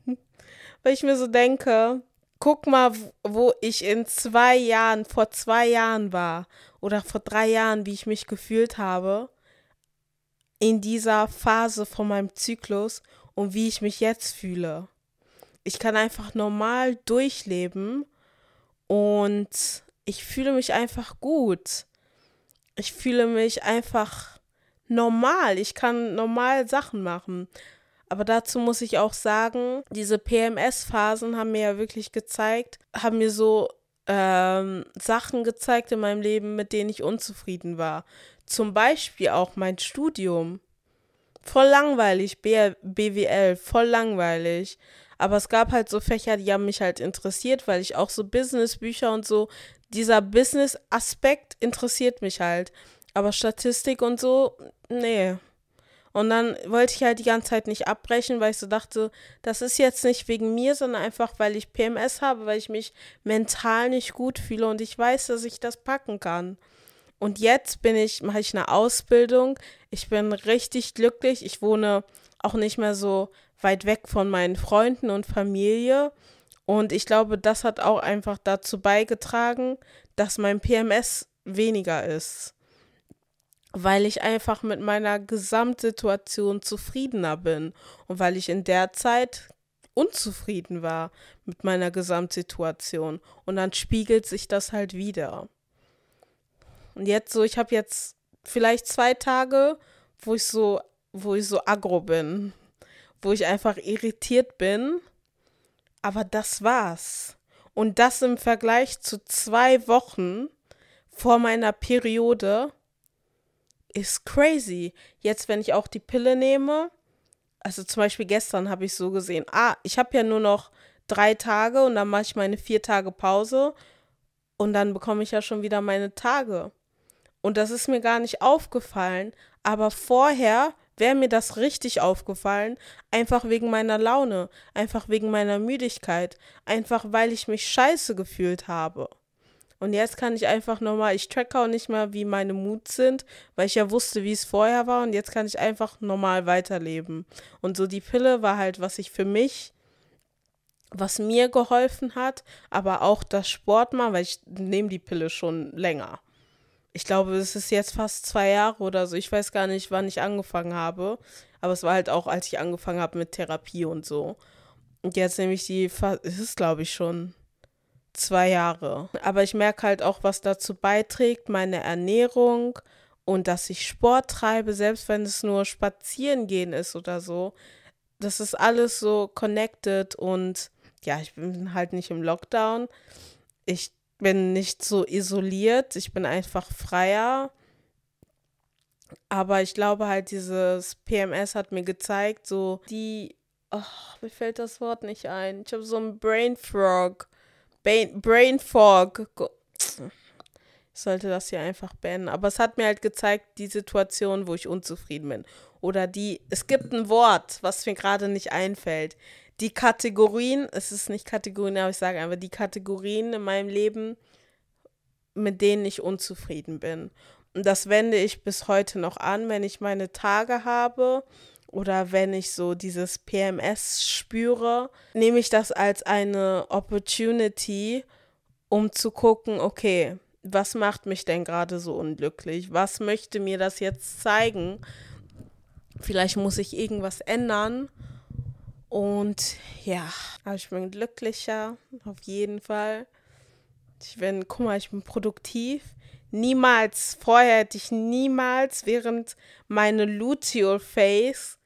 weil ich mir so denke, guck mal, wo ich in zwei Jahren, vor zwei Jahren war oder vor drei Jahren, wie ich mich gefühlt habe in dieser Phase von meinem Zyklus und wie ich mich jetzt fühle. Ich kann einfach normal durchleben und ich fühle mich einfach gut. Ich fühle mich einfach normal. Ich kann normal Sachen machen. Aber dazu muss ich auch sagen, diese PMS-Phasen haben mir ja wirklich gezeigt, haben mir so ähm, Sachen gezeigt in meinem Leben, mit denen ich unzufrieden war. Zum Beispiel auch mein Studium. Voll langweilig, B BWL, voll langweilig. Aber es gab halt so Fächer, die haben mich halt interessiert, weil ich auch so Businessbücher und so, dieser Business-Aspekt interessiert mich halt. Aber Statistik und so, nee. Und dann wollte ich halt die ganze Zeit nicht abbrechen, weil ich so dachte, das ist jetzt nicht wegen mir, sondern einfach, weil ich PMS habe, weil ich mich mental nicht gut fühle und ich weiß, dass ich das packen kann. Und jetzt bin ich, mache ich eine Ausbildung. Ich bin richtig glücklich. Ich wohne auch nicht mehr so weit weg von meinen Freunden und Familie. Und ich glaube, das hat auch einfach dazu beigetragen, dass mein PMS weniger ist. Weil ich einfach mit meiner Gesamtsituation zufriedener bin und weil ich in der Zeit unzufrieden war mit meiner Gesamtsituation. Und dann spiegelt sich das halt wieder. Und jetzt so, ich habe jetzt vielleicht zwei Tage, wo ich so, wo ich so aggro bin, wo ich einfach irritiert bin. Aber das war's. Und das im Vergleich zu zwei Wochen vor meiner Periode ist crazy. Jetzt, wenn ich auch die Pille nehme, also zum Beispiel gestern habe ich so gesehen, ah, ich habe ja nur noch drei Tage und dann mache ich meine vier Tage Pause und dann bekomme ich ja schon wieder meine Tage. Und das ist mir gar nicht aufgefallen, aber vorher wäre mir das richtig aufgefallen, einfach wegen meiner Laune, einfach wegen meiner Müdigkeit, einfach weil ich mich scheiße gefühlt habe. Und jetzt kann ich einfach nochmal, ich tracke auch nicht mehr, wie meine Moods sind, weil ich ja wusste, wie es vorher war und jetzt kann ich einfach normal weiterleben. Und so die Pille war halt, was ich für mich, was mir geholfen hat, aber auch das Sport mal, weil ich nehme die Pille schon länger ich glaube, es ist jetzt fast zwei Jahre oder so. Ich weiß gar nicht, wann ich angefangen habe. Aber es war halt auch, als ich angefangen habe mit Therapie und so. Und jetzt nehme ich die, es ist glaube ich schon zwei Jahre. Aber ich merke halt auch, was dazu beiträgt, meine Ernährung und dass ich Sport treibe, selbst wenn es nur spazieren gehen ist oder so. Das ist alles so connected und ja, ich bin halt nicht im Lockdown. Ich bin nicht so isoliert. Ich bin einfach freier. Aber ich glaube halt, dieses PMS hat mir gezeigt, so die, oh, mir fällt das Wort nicht ein. Ich habe so einen Brain Frog. Brain, Fog. Ich sollte das hier einfach beenden. Aber es hat mir halt gezeigt, die Situation, wo ich unzufrieden bin. Oder die, es gibt ein Wort, was mir gerade nicht einfällt die Kategorien, es ist nicht Kategorien, aber ich sage einfach die Kategorien in meinem Leben, mit denen ich unzufrieden bin. Und das wende ich bis heute noch an, wenn ich meine Tage habe oder wenn ich so dieses PMS spüre, nehme ich das als eine Opportunity, um zu gucken, okay, was macht mich denn gerade so unglücklich? Was möchte mir das jetzt zeigen? Vielleicht muss ich irgendwas ändern und ja, aber ich bin glücklicher, auf jeden Fall. Ich bin, guck mal, ich bin produktiv. Niemals, vorher hätte ich niemals während meine Luteal Face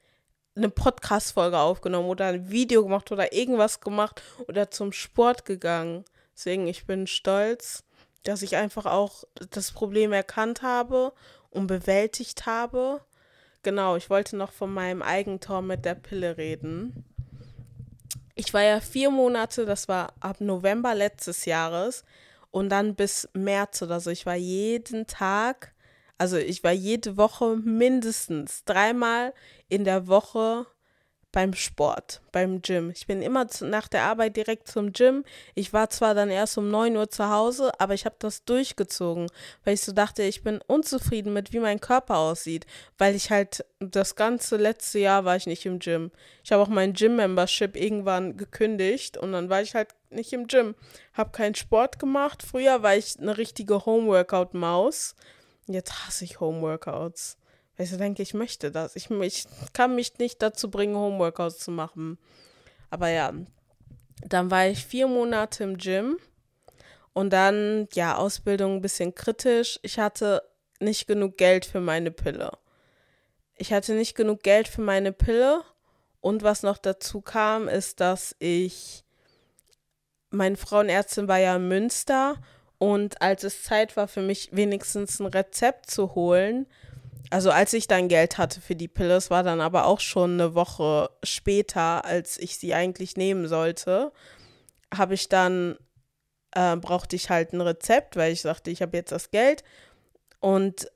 eine Podcast-Folge aufgenommen oder ein Video gemacht oder irgendwas gemacht oder zum Sport gegangen. Deswegen, ich bin stolz, dass ich einfach auch das Problem erkannt habe und bewältigt habe. Genau, ich wollte noch von meinem Eigentor mit der Pille reden ich war ja vier Monate, das war ab November letztes Jahres und dann bis März oder so. Ich war jeden Tag, also ich war jede Woche mindestens dreimal in der Woche beim Sport, beim Gym. Ich bin immer zu, nach der Arbeit direkt zum Gym. Ich war zwar dann erst um 9 Uhr zu Hause, aber ich habe das durchgezogen, weil ich so dachte, ich bin unzufrieden mit, wie mein Körper aussieht, weil ich halt das ganze letzte Jahr war ich nicht im Gym. Ich habe auch mein Gym-Membership irgendwann gekündigt und dann war ich halt nicht im Gym. Habe keinen Sport gemacht. Früher war ich eine richtige Homeworkout-Maus. Jetzt hasse ich Homeworkouts. Weil ich denke, ich möchte das. Ich, ich kann mich nicht dazu bringen, Homeworkouts zu machen. Aber ja, dann war ich vier Monate im Gym und dann, ja, Ausbildung ein bisschen kritisch. Ich hatte nicht genug Geld für meine Pille. Ich hatte nicht genug Geld für meine Pille und was noch dazu kam, ist, dass ich, meine Frauenärztin war ja in Münster und als es Zeit war für mich wenigstens ein Rezept zu holen, also als ich dann Geld hatte für die Pille, es war dann aber auch schon eine Woche später, als ich sie eigentlich nehmen sollte, habe ich dann, äh, brauchte ich halt ein Rezept, weil ich sagte, ich habe jetzt das Geld. Und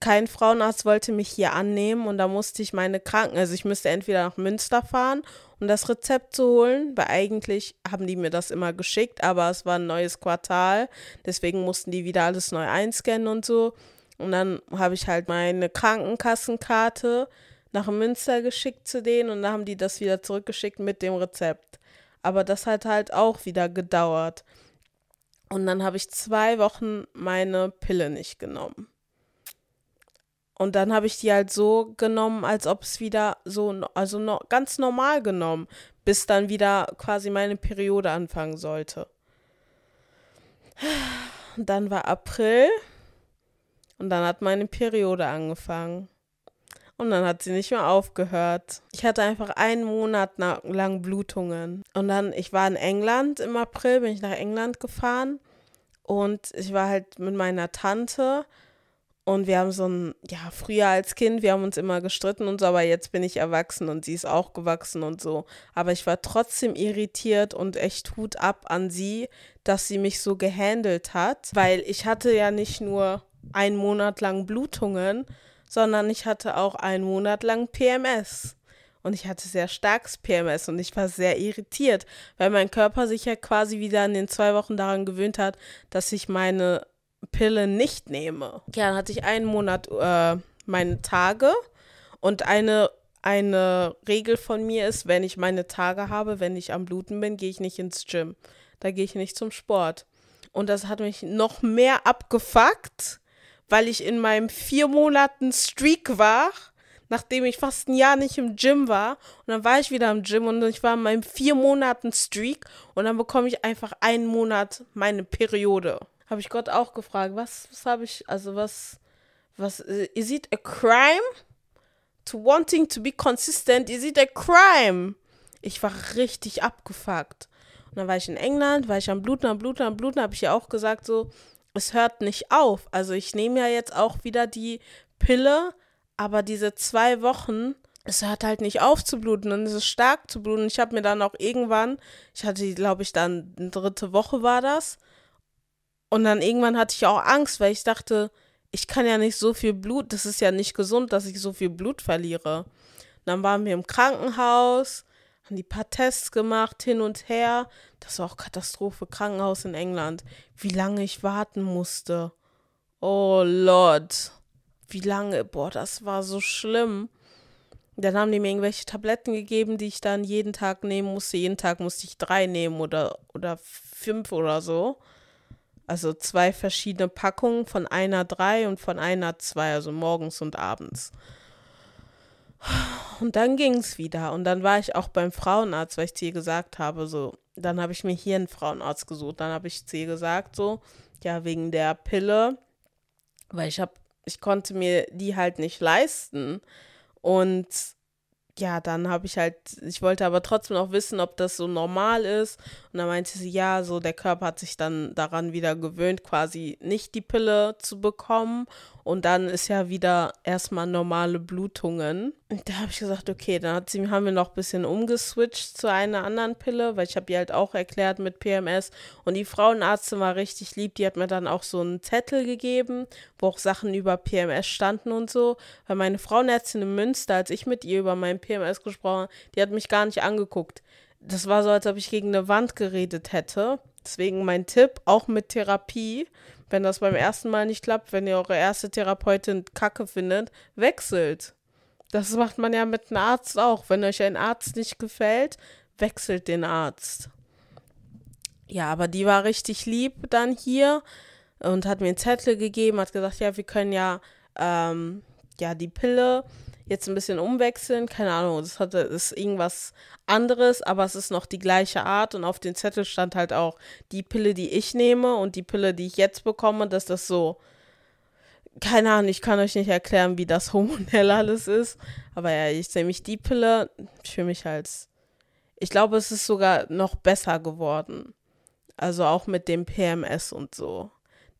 kein Frauenarzt wollte mich hier annehmen und da musste ich meine Kranken, also ich müsste entweder nach Münster fahren, um das Rezept zu holen, weil eigentlich haben die mir das immer geschickt, aber es war ein neues Quartal, deswegen mussten die wieder alles neu einscannen und so. Und dann habe ich halt meine Krankenkassenkarte nach Münster geschickt zu denen und dann haben die das wieder zurückgeschickt mit dem Rezept. Aber das hat halt auch wieder gedauert. Und dann habe ich zwei Wochen meine Pille nicht genommen. Und dann habe ich die halt so genommen, als ob es wieder so, also no, ganz normal genommen, bis dann wieder quasi meine Periode anfangen sollte. Und dann war April und dann hat meine Periode angefangen. Und dann hat sie nicht mehr aufgehört. Ich hatte einfach einen Monat lang Blutungen. Und dann, ich war in England im April, bin ich nach England gefahren. Und ich war halt mit meiner Tante. Und wir haben so ein, ja, früher als Kind, wir haben uns immer gestritten und so, aber jetzt bin ich erwachsen und sie ist auch gewachsen und so. Aber ich war trotzdem irritiert und echt Hut ab an sie, dass sie mich so gehandelt hat, weil ich hatte ja nicht nur einen Monat lang Blutungen, sondern ich hatte auch einen Monat lang PMS. Und ich hatte sehr starkes PMS und ich war sehr irritiert, weil mein Körper sich ja quasi wieder in den zwei Wochen daran gewöhnt hat, dass ich meine Pille nicht nehme. Ja, dann hatte ich einen Monat äh, meine Tage und eine, eine Regel von mir ist, wenn ich meine Tage habe, wenn ich am Bluten bin, gehe ich nicht ins Gym. Da gehe ich nicht zum Sport. Und das hat mich noch mehr abgefuckt, weil ich in meinem vier Monaten Streak war, nachdem ich fast ein Jahr nicht im Gym war. Und dann war ich wieder im Gym und ich war in meinem vier Monaten Streak und dann bekomme ich einfach einen Monat meine Periode. Habe ich Gott auch gefragt, was, was habe ich, also was, was, is it a crime? To wanting to be consistent, is it a crime? Ich war richtig abgefuckt. Und dann war ich in England, war ich am Bluten, am Bluten, am Bluten, habe ich ja auch gesagt, so, es hört nicht auf. Also ich nehme ja jetzt auch wieder die Pille, aber diese zwei Wochen, es hört halt nicht auf zu bluten und es ist stark zu bluten. Ich habe mir dann auch irgendwann, ich hatte, glaube ich, dann eine dritte Woche war das. Und dann irgendwann hatte ich auch Angst, weil ich dachte, ich kann ja nicht so viel Blut, das ist ja nicht gesund, dass ich so viel Blut verliere. Dann waren wir im Krankenhaus, haben die paar Tests gemacht, hin und her. Das war auch Katastrophe, Krankenhaus in England. Wie lange ich warten musste. Oh Lord. Wie lange? Boah, das war so schlimm. Dann haben die mir irgendwelche Tabletten gegeben, die ich dann jeden Tag nehmen musste. Jeden Tag musste ich drei nehmen oder, oder fünf oder so. Also zwei verschiedene Packungen, von einer drei und von einer zwei, also morgens und abends. Und dann ging es wieder. Und dann war ich auch beim Frauenarzt, weil ich zu ihr gesagt habe, so, dann habe ich mir hier einen Frauenarzt gesucht. Dann habe ich zu ihr gesagt, so, ja, wegen der Pille, weil ich habe, ich konnte mir die halt nicht leisten. Und ja, dann habe ich halt, ich wollte aber trotzdem auch wissen, ob das so normal ist. Und dann meinte sie, ja, so der Körper hat sich dann daran wieder gewöhnt, quasi nicht die Pille zu bekommen. Und dann ist ja wieder erstmal normale Blutungen. Und da habe ich gesagt, okay, dann sie, haben wir noch ein bisschen umgeswitcht zu einer anderen Pille, weil ich habe ihr halt auch erklärt mit PMS. Und die Frauenärztin war richtig lieb, die hat mir dann auch so einen Zettel gegeben, wo auch Sachen über PMS standen und so. Weil meine Frauenärztin in Münster, als ich mit ihr über mein PMS gesprochen habe, die hat mich gar nicht angeguckt. Das war so, als ob ich gegen eine Wand geredet hätte. Deswegen mein Tipp, auch mit Therapie, wenn das beim ersten Mal nicht klappt, wenn ihr eure erste Therapeutin kacke findet, wechselt. Das macht man ja mit einem Arzt auch. Wenn euch ein Arzt nicht gefällt, wechselt den Arzt. Ja, aber die war richtig lieb dann hier und hat mir einen Zettel gegeben, hat gesagt, ja, wir können ja, ähm, ja, die Pille jetzt ein bisschen umwechseln. Keine Ahnung, das hatte, ist irgendwas anderes, aber es ist noch die gleiche Art. Und auf dem Zettel stand halt auch die Pille, die ich nehme und die Pille, die ich jetzt bekomme, dass das so. Keine Ahnung, ich kann euch nicht erklären, wie das hormonell alles ist. Aber ja, ich nehme mich die Pille. Ich fühle mich als. Ich glaube, es ist sogar noch besser geworden. Also auch mit dem PMS und so.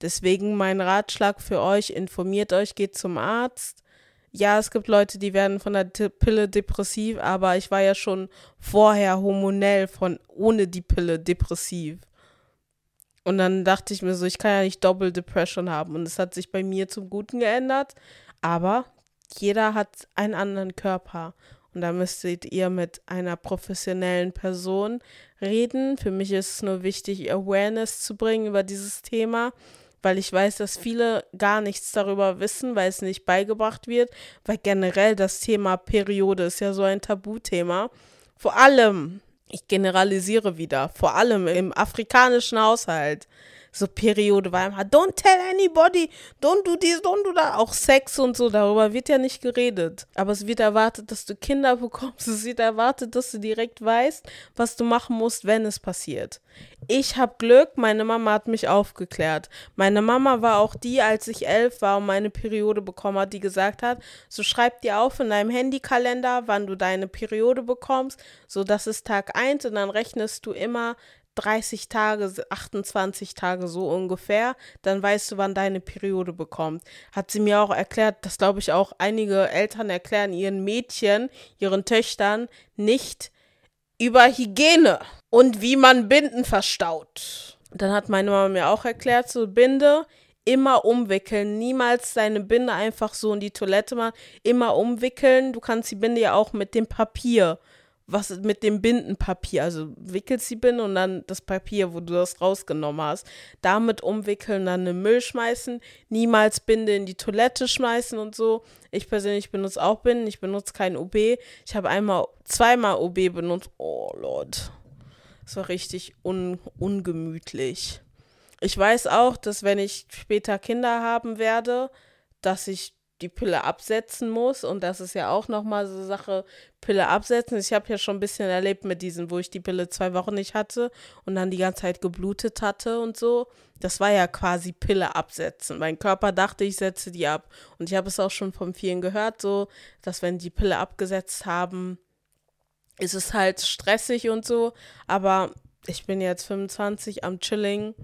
Deswegen mein Ratschlag für euch, informiert euch, geht zum Arzt ja, es gibt Leute, die werden von der Pille depressiv, aber ich war ja schon vorher hormonell von ohne die Pille depressiv. Und dann dachte ich mir so, ich kann ja nicht Double Depression haben. Und es hat sich bei mir zum Guten geändert. Aber jeder hat einen anderen Körper. Und da müsstet ihr mit einer professionellen Person reden. Für mich ist es nur wichtig, Awareness zu bringen über dieses Thema weil ich weiß, dass viele gar nichts darüber wissen, weil es nicht beigebracht wird, weil generell das Thema Periode ist ja so ein Tabuthema. Vor allem, ich generalisiere wieder, vor allem im afrikanischen Haushalt so Periode war immer, don't tell anybody, don't do this, don't do that. Auch Sex und so, darüber wird ja nicht geredet. Aber es wird erwartet, dass du Kinder bekommst. Es wird erwartet, dass du direkt weißt, was du machen musst, wenn es passiert. Ich habe Glück, meine Mama hat mich aufgeklärt. Meine Mama war auch die, als ich elf war und meine Periode bekommen hat, die gesagt hat, so schreib dir auf in deinem Handykalender, wann du deine Periode bekommst. So, das ist Tag 1 und dann rechnest du immer 30 Tage, 28 Tage so ungefähr, dann weißt du, wann deine Periode bekommt. Hat sie mir auch erklärt, dass glaube ich auch einige Eltern erklären ihren Mädchen, ihren Töchtern nicht über Hygiene und wie man Binden verstaut. Dann hat meine Mama mir auch erklärt, so Binde immer umwickeln, niemals deine Binde einfach so in die Toilette machen, immer umwickeln. Du kannst die Binde ja auch mit dem Papier was mit dem Bindenpapier, also wickelst die Binde und dann das Papier, wo du das rausgenommen hast, damit umwickeln, dann in Müll schmeißen, niemals Binde in die Toilette schmeißen und so. Ich persönlich benutze auch Binden, ich benutze kein OB. Ich habe einmal, zweimal OB benutzt. Oh Lord. Das war richtig un ungemütlich. Ich weiß auch, dass wenn ich später Kinder haben werde, dass ich die Pille absetzen muss. Und das ist ja auch nochmal so Sache, Pille absetzen. Ich habe ja schon ein bisschen erlebt mit diesen, wo ich die Pille zwei Wochen nicht hatte und dann die ganze Zeit geblutet hatte und so. Das war ja quasi Pille absetzen. Mein Körper dachte, ich setze die ab. Und ich habe es auch schon von vielen gehört, so, dass wenn die Pille abgesetzt haben, ist es halt stressig und so. Aber ich bin jetzt 25 am Chilling.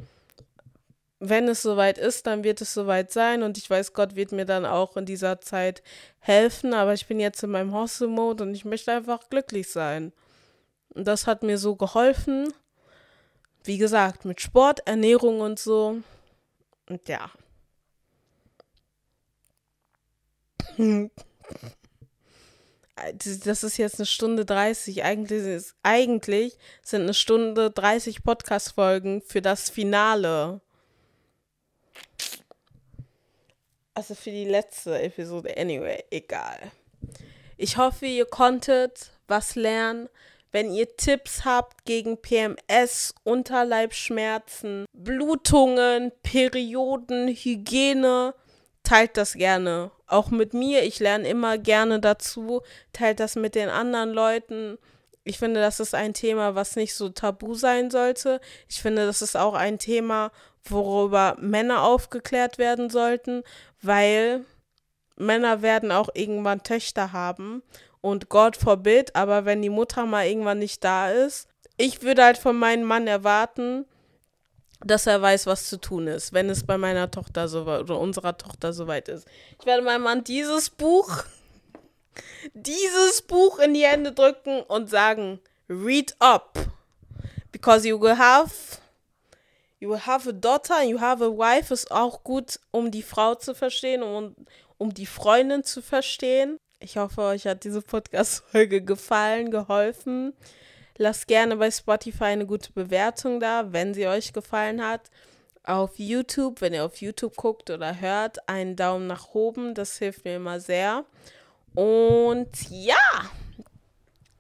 Wenn es soweit ist, dann wird es soweit sein und ich weiß, Gott wird mir dann auch in dieser Zeit helfen, aber ich bin jetzt in meinem Hustle-Mode und ich möchte einfach glücklich sein. Und das hat mir so geholfen. Wie gesagt, mit Sport, Ernährung und so. Und ja. Das ist jetzt eine Stunde 30. Eigentlich, ist, eigentlich sind eine Stunde 30 Podcast-Folgen für das Finale. Also für die letzte Episode. Anyway, egal. Ich hoffe, ihr konntet was lernen. Wenn ihr Tipps habt gegen PMS, Unterleibschmerzen, Blutungen, Perioden, Hygiene, teilt das gerne. Auch mit mir. Ich lerne immer gerne dazu. Teilt das mit den anderen Leuten. Ich finde, das ist ein Thema, was nicht so tabu sein sollte. Ich finde, das ist auch ein Thema, worüber Männer aufgeklärt werden sollten, weil Männer werden auch irgendwann Töchter haben und Gott forbid, aber wenn die Mutter mal irgendwann nicht da ist, ich würde halt von meinem Mann erwarten, dass er weiß, was zu tun ist, wenn es bei meiner Tochter so oder unserer Tochter soweit ist. Ich werde meinem Mann dieses Buch, dieses Buch in die Hände drücken und sagen, read up, because you will have, you have a daughter, you have a wife, ist auch gut, um die Frau zu verstehen und um die Freundin zu verstehen. Ich hoffe, euch hat diese Podcast-Folge gefallen, geholfen. Lasst gerne bei Spotify eine gute Bewertung da, wenn sie euch gefallen hat. Auf YouTube, wenn ihr auf YouTube guckt oder hört, einen Daumen nach oben. Das hilft mir immer sehr. Und ja,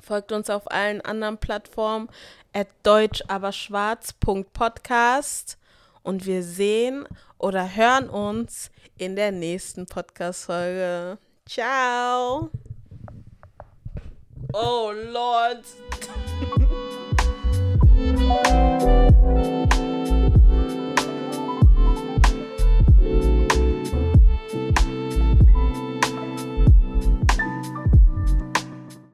folgt uns auf allen anderen Plattformen at deutschaberschwarz.podcast und wir sehen oder hören uns in der nächsten Podcast-Folge. Ciao. Oh Lord.